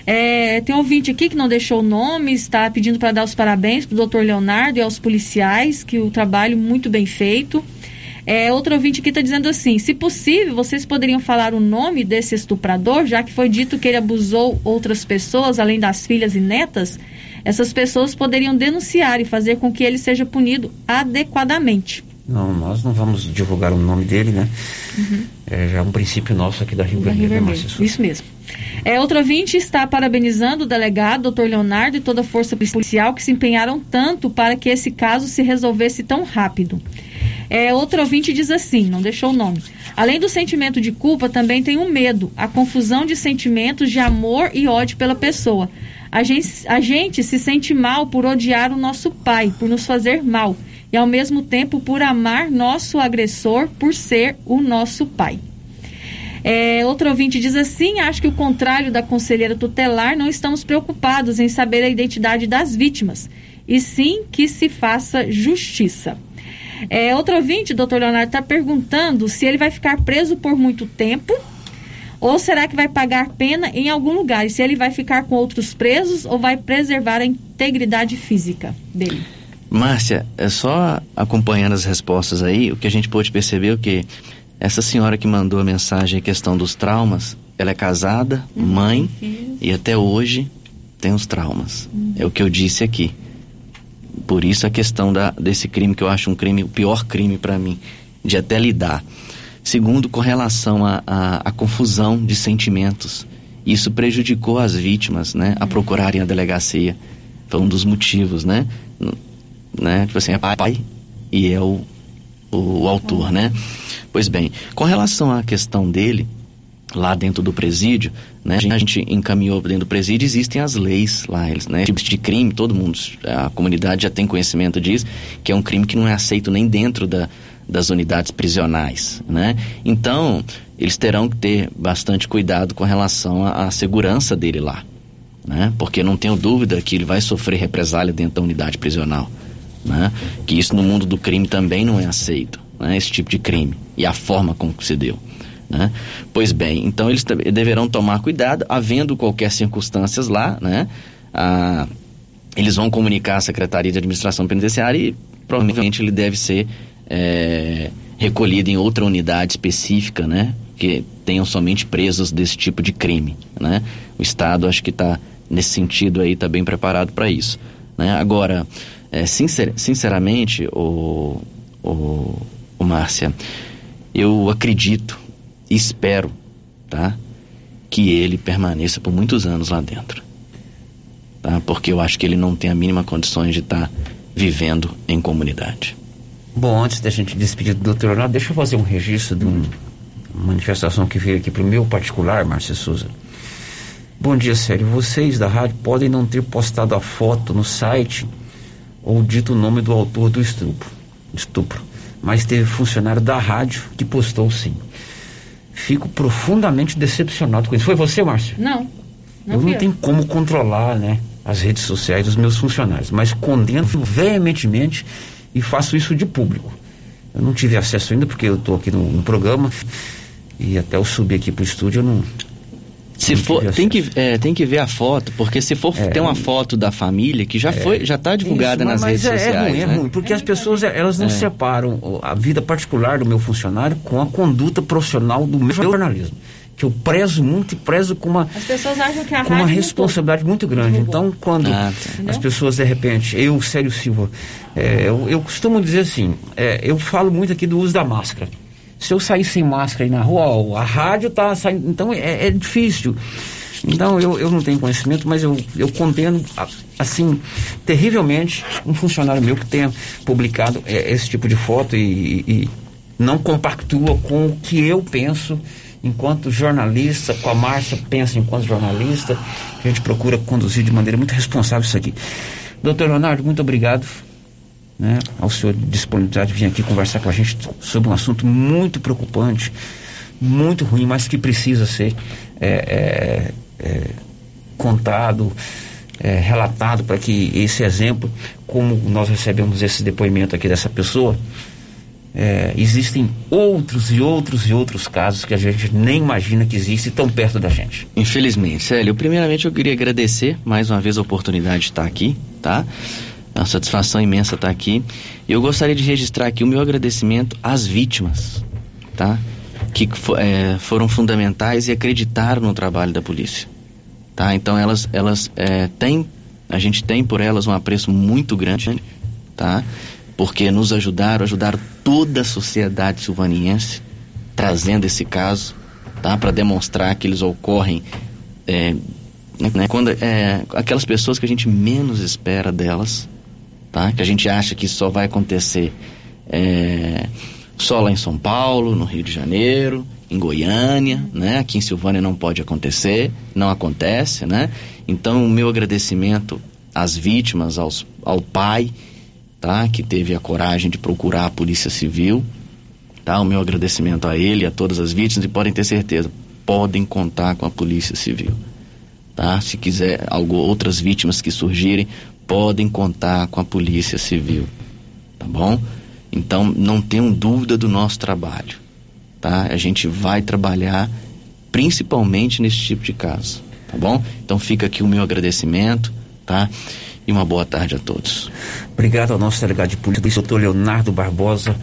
É, tem um ouvinte aqui que não deixou o nome, está pedindo para dar os parabéns para o doutor Leonardo e aos policiais, que o trabalho muito bem feito. É, outro ouvinte aqui está dizendo assim: se possível, vocês poderiam falar o nome desse estuprador, já que foi dito que ele abusou outras pessoas, além das filhas e netas? Essas pessoas poderiam denunciar e fazer com que ele seja punido adequadamente. Não, nós não vamos divulgar o nome dele, né? Uhum. É já um princípio nosso aqui da Rio Da Rio Vermelho. né, Vermelho. Isso mesmo. É, outro ouvinte está parabenizando o delegado, doutor Leonardo, e toda a força policial que se empenharam tanto para que esse caso se resolvesse tão rápido. É, outro ouvinte diz assim, não deixou o nome. Além do sentimento de culpa, também tem o medo, a confusão de sentimentos de amor e ódio pela pessoa. A gente, a gente se sente mal por odiar o nosso pai, por nos fazer mal, e ao mesmo tempo por amar nosso agressor por ser o nosso pai. É, outro ouvinte diz assim: acho que o contrário da conselheira tutelar, não estamos preocupados em saber a identidade das vítimas, e sim que se faça justiça. É, outro ouvinte, doutor Leonardo, está perguntando se ele vai ficar preso por muito tempo ou será que vai pagar pena em algum lugar? E se ele vai ficar com outros presos ou vai preservar a integridade física dele? Márcia, é só acompanhando as respostas aí, o que a gente pôde perceber é o que essa senhora que mandou a mensagem a questão dos traumas, ela é casada, mãe e até hoje tem os traumas. É o que eu disse aqui. Por isso a questão da, desse crime que eu acho um crime, o pior crime para mim, de até lidar. Segundo, com relação à confusão de sentimentos, isso prejudicou as vítimas, né, a procurarem a delegacia. Foi um dos motivos, né? Né? Tipo assim, é pai e é o, o, autor, né? Pois bem, com relação à questão dele, lá dentro do presídio, né? A gente encaminhou dentro do presídio, existem as leis lá, eles, né? Tipos de crime, todo mundo, a comunidade já tem conhecimento disso, que é um crime que não é aceito nem dentro da, das unidades prisionais, né? Então, eles terão que ter bastante cuidado com relação à, à segurança dele lá, né? Porque não tenho dúvida que ele vai sofrer represália dentro da unidade prisional, né? Que isso no mundo do crime também não é aceito, né? Esse tipo de crime e a forma como se deu. Né? Pois bem, então eles deverão tomar cuidado, havendo qualquer circunstâncias lá, né? Ah, eles vão comunicar à Secretaria de Administração Penitenciária e provavelmente ele deve ser é, recolhido em outra unidade específica, né? Que tenham somente presos desse tipo de crime, né? O Estado acho que está nesse sentido aí está bem preparado para isso, né? Agora, é, sincer, sinceramente, o, o, o Márcia, eu acredito e espero, tá? Que ele permaneça por muitos anos lá dentro, tá? Porque eu acho que ele não tem a mínima condições de estar tá vivendo em comunidade. Bom, antes da gente despedir do doutor Leonardo, deixa eu fazer um registro de um, uma manifestação que veio aqui para o meu particular, Márcia Souza. Bom dia, Sério. Vocês da rádio podem não ter postado a foto no site ou dito o nome do autor do estupro, estupro mas teve funcionário da rádio que postou sim. Fico profundamente decepcionado com isso. Foi você, Márcio? Não. não eu não tenho como controlar, né, as redes sociais dos meus funcionários, mas condeno veementemente e faço isso de público. Eu não tive acesso ainda porque eu estou aqui no, no, programa e até eu subir aqui para o estúdio eu não, Se for, tem que, é, tem que ver a foto, porque se for ter uma foto da família, que já foi, já está divulgada Isso, nas mas redes é, sociais. É ruim, é né? ruim, porque as pessoas elas não É. separam a vida particular do meu funcionário com a conduta profissional do meu jornalismo. Que eu prezo muito e prezo com uma, As pessoas acham que a com uma responsabilidade muito grande. Então, quando Ah, as pessoas, de repente, eu, Célio Silva, é, eu, eu costumo dizer assim, é, eu falo muito aqui do uso da máscara. Se eu sair sem máscara aí na rua, ó, a rádio tá saindo, então é, é difícil. Então, eu, eu não tenho conhecimento, mas eu, eu condeno, assim, terrivelmente, um funcionário meu que tenha publicado é, esse tipo de foto e, e não compactua com o que eu penso enquanto jornalista, com a Márcia pensa enquanto jornalista, a gente procura conduzir de maneira muito responsável isso aqui. Doutor Leonardo, muito obrigado né, ao senhor de disponibilidade de vir aqui conversar com a gente sobre um assunto muito preocupante, muito ruim, mas que precisa ser é, é, é, contado, é, relatado para que esse exemplo, como nós recebemos esse depoimento aqui dessa pessoa, é, existem outros e outros e outros casos que a gente nem imagina que existem tão perto da gente. Infelizmente, Célio, primeiramente eu queria agradecer mais uma vez a oportunidade de estar aqui, tá? Uma satisfação imensa estar aqui. E eu gostaria de registrar aqui o meu agradecimento às vítimas, tá? Que é, foram fundamentais e acreditaram no trabalho da polícia, tá? Então elas, elas é, têm, a gente tem por elas um apreço muito grande, tá? Porque nos ajudaram, ajudaram toda a sociedade silvaniense, trazendo esse caso, tá? Para demonstrar que eles ocorrem é, né, quando é, aquelas pessoas que a gente menos espera delas, tá? Que a gente acha que só vai acontecer é, só lá em São Paulo, no Rio de Janeiro, em Goiânia, né? Aqui em Silvânia não pode acontecer, não acontece, né? Então o meu agradecimento às vítimas, aos, ao pai, tá? Que teve a coragem de procurar a Polícia Civil, tá? O meu agradecimento a ele e a todas as vítimas e podem ter certeza, podem contar com a Polícia Civil, tá? Se quiser algo, outras vítimas que surgirem, podem contar com a Polícia Civil, tá bom? Então não tenham dúvida do nosso trabalho, tá? A gente vai trabalhar principalmente nesse tipo de caso, tá bom? Então fica aqui o meu agradecimento, tá? E uma boa tarde a todos. Obrigado ao nosso delegado de polícia, doutor Leonardo Barbosa,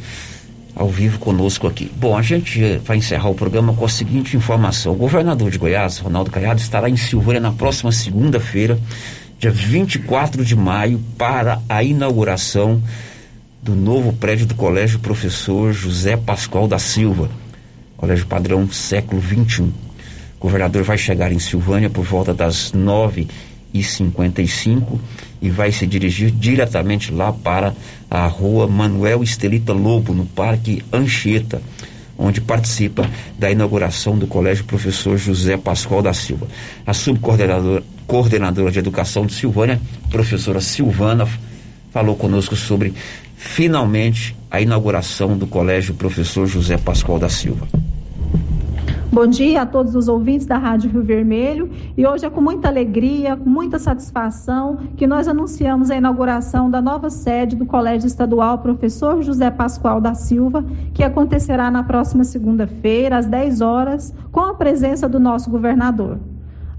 ao vivo conosco aqui. Bom, a gente vai encerrar o programa com a seguinte informação. O governador de Goiás, Ronaldo Caiado, estará em Silvânia na próxima segunda-feira, dia 24 de maio, para a inauguração do novo prédio do Colégio Professor José Pascoal da Silva, Colégio Padrão século XXI. O governador vai chegar em Silvânia por volta das 9 e 55 e vai se dirigir diretamente lá para a rua Manuel Estelita Lobo, no Parque Anchieta, onde participa da inauguração do Colégio Professor José Pascoal da Silva. A subcoordenadora coordenadora de educação de Silvânia, professora Silvana, falou conosco sobre finalmente a inauguração do Colégio Professor José Pascoal da Silva. Bom dia a todos os ouvintes da Rádio Rio Vermelho. E hoje é com muita alegria, com muita satisfação que nós anunciamos a inauguração da nova sede do Colégio Estadual Professor José Pascoal da Silva, que acontecerá na próxima segunda-feira, às 10 horas, com a presença do nosso governador.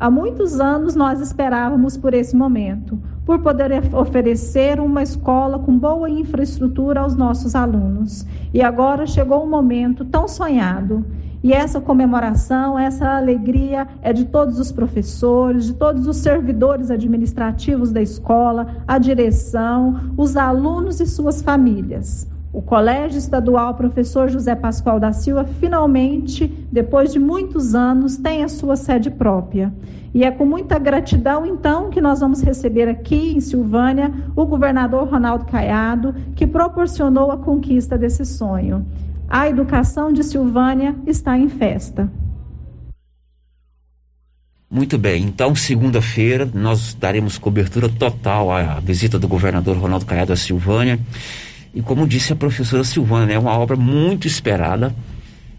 Há muitos anos nós esperávamos por esse momento, por poder oferecer uma escola com boa infraestrutura aos nossos alunos. E agora chegou um momento tão sonhado. E essa comemoração, essa alegria é de todos os professores, de todos os servidores administrativos da escola, a direção, os alunos e suas famílias. O Colégio Estadual Professor José Pascoal da Silva finalmente, depois de muitos anos, tem a sua sede própria. E é com muita gratidão, então, que nós vamos receber aqui em Silvânia o governador Ronaldo Caiado, que proporcionou a conquista desse sonho. A educação de Silvânia está em festa. Muito bem, então segunda-feira nós daremos cobertura total à visita do governador Ronaldo Caiado a Silvânia. E como disse a professora Silvana, né, é uma obra muito esperada.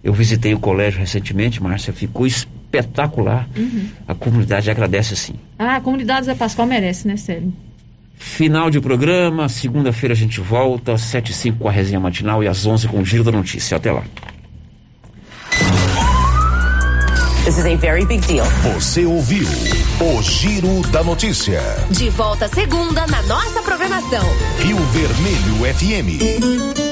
Eu visitei o colégio recentemente, Márcia, ficou espetacular. Uhum. A comunidade agradece sim. Ah, a comunidade Zé Pascoal merece, né, Célio? Final de programa, segunda-feira a gente volta, às 7 e 5 com a resenha matinal e às 11 com o Giro da Notícia. Até lá. This is a very big deal. Você ouviu o Giro da Notícia. De volta segunda na nossa programação. Rio Vermelho FM.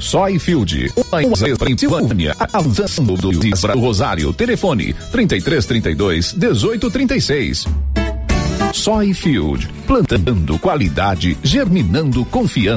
Soyfield, uma empresa em Silvânia, avançando do Rosário. Telefone 3332 1836. Soyfield, plantando qualidade, germinando confiança.